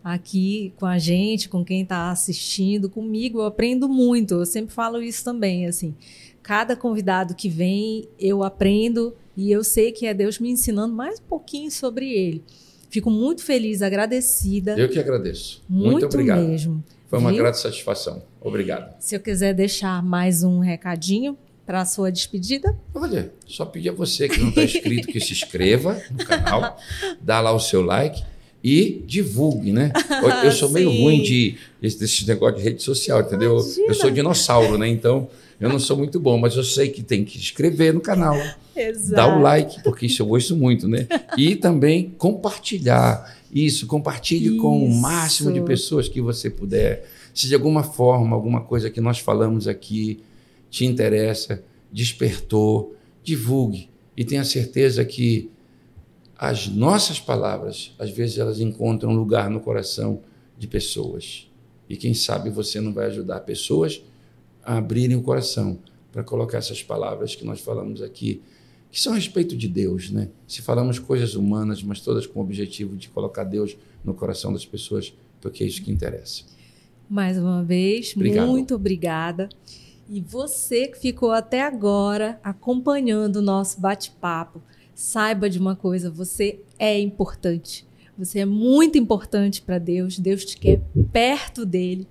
aqui com a gente, com quem está assistindo, comigo. Eu aprendo muito. Eu sempre falo isso também, assim. Cada convidado que vem, eu aprendo e eu sei que é Deus me ensinando mais um pouquinho sobre ele. Fico muito feliz, agradecida. Eu que agradeço. Muito, muito obrigado. mesmo. Foi uma grande satisfação. Obrigado. Se eu quiser deixar mais um recadinho para a sua despedida? Olha, só pedir a você que não está inscrito que se inscreva no canal, dá lá o seu like e divulgue, né? Eu sou meio ruim de desse negócio de rede social, entendeu? Imagina. Eu sou dinossauro, né? Então eu não sou muito bom, mas eu sei que tem que inscrever no canal, Exato. dar o like, porque isso eu gosto muito, né? E também compartilhar isso, compartilhe isso. com o máximo de pessoas que você puder. Se de alguma forma, alguma coisa que nós falamos aqui te interessa, despertou, divulgue e tenha certeza que as nossas palavras, às vezes, elas encontram lugar no coração de pessoas. E quem sabe você não vai ajudar pessoas abrirem o coração para colocar essas palavras que nós falamos aqui, que são a respeito de Deus, né? Se falamos coisas humanas, mas todas com o objetivo de colocar Deus no coração das pessoas, porque é isso que interessa. Mais uma vez, Obrigado. muito obrigada. E você que ficou até agora acompanhando o nosso bate-papo, saiba de uma coisa: você é importante. Você é muito importante para Deus. Deus te quer perto dele.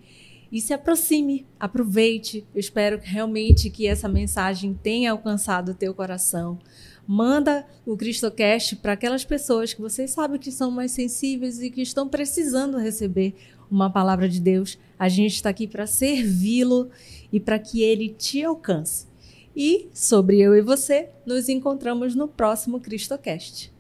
E se aproxime, aproveite. Eu espero realmente que essa mensagem tenha alcançado o teu coração. Manda o CristoCast para aquelas pessoas que vocês sabem que são mais sensíveis e que estão precisando receber uma palavra de Deus. A gente está aqui para servi-lo e para que ele te alcance. E sobre eu e você, nos encontramos no próximo CristoCast.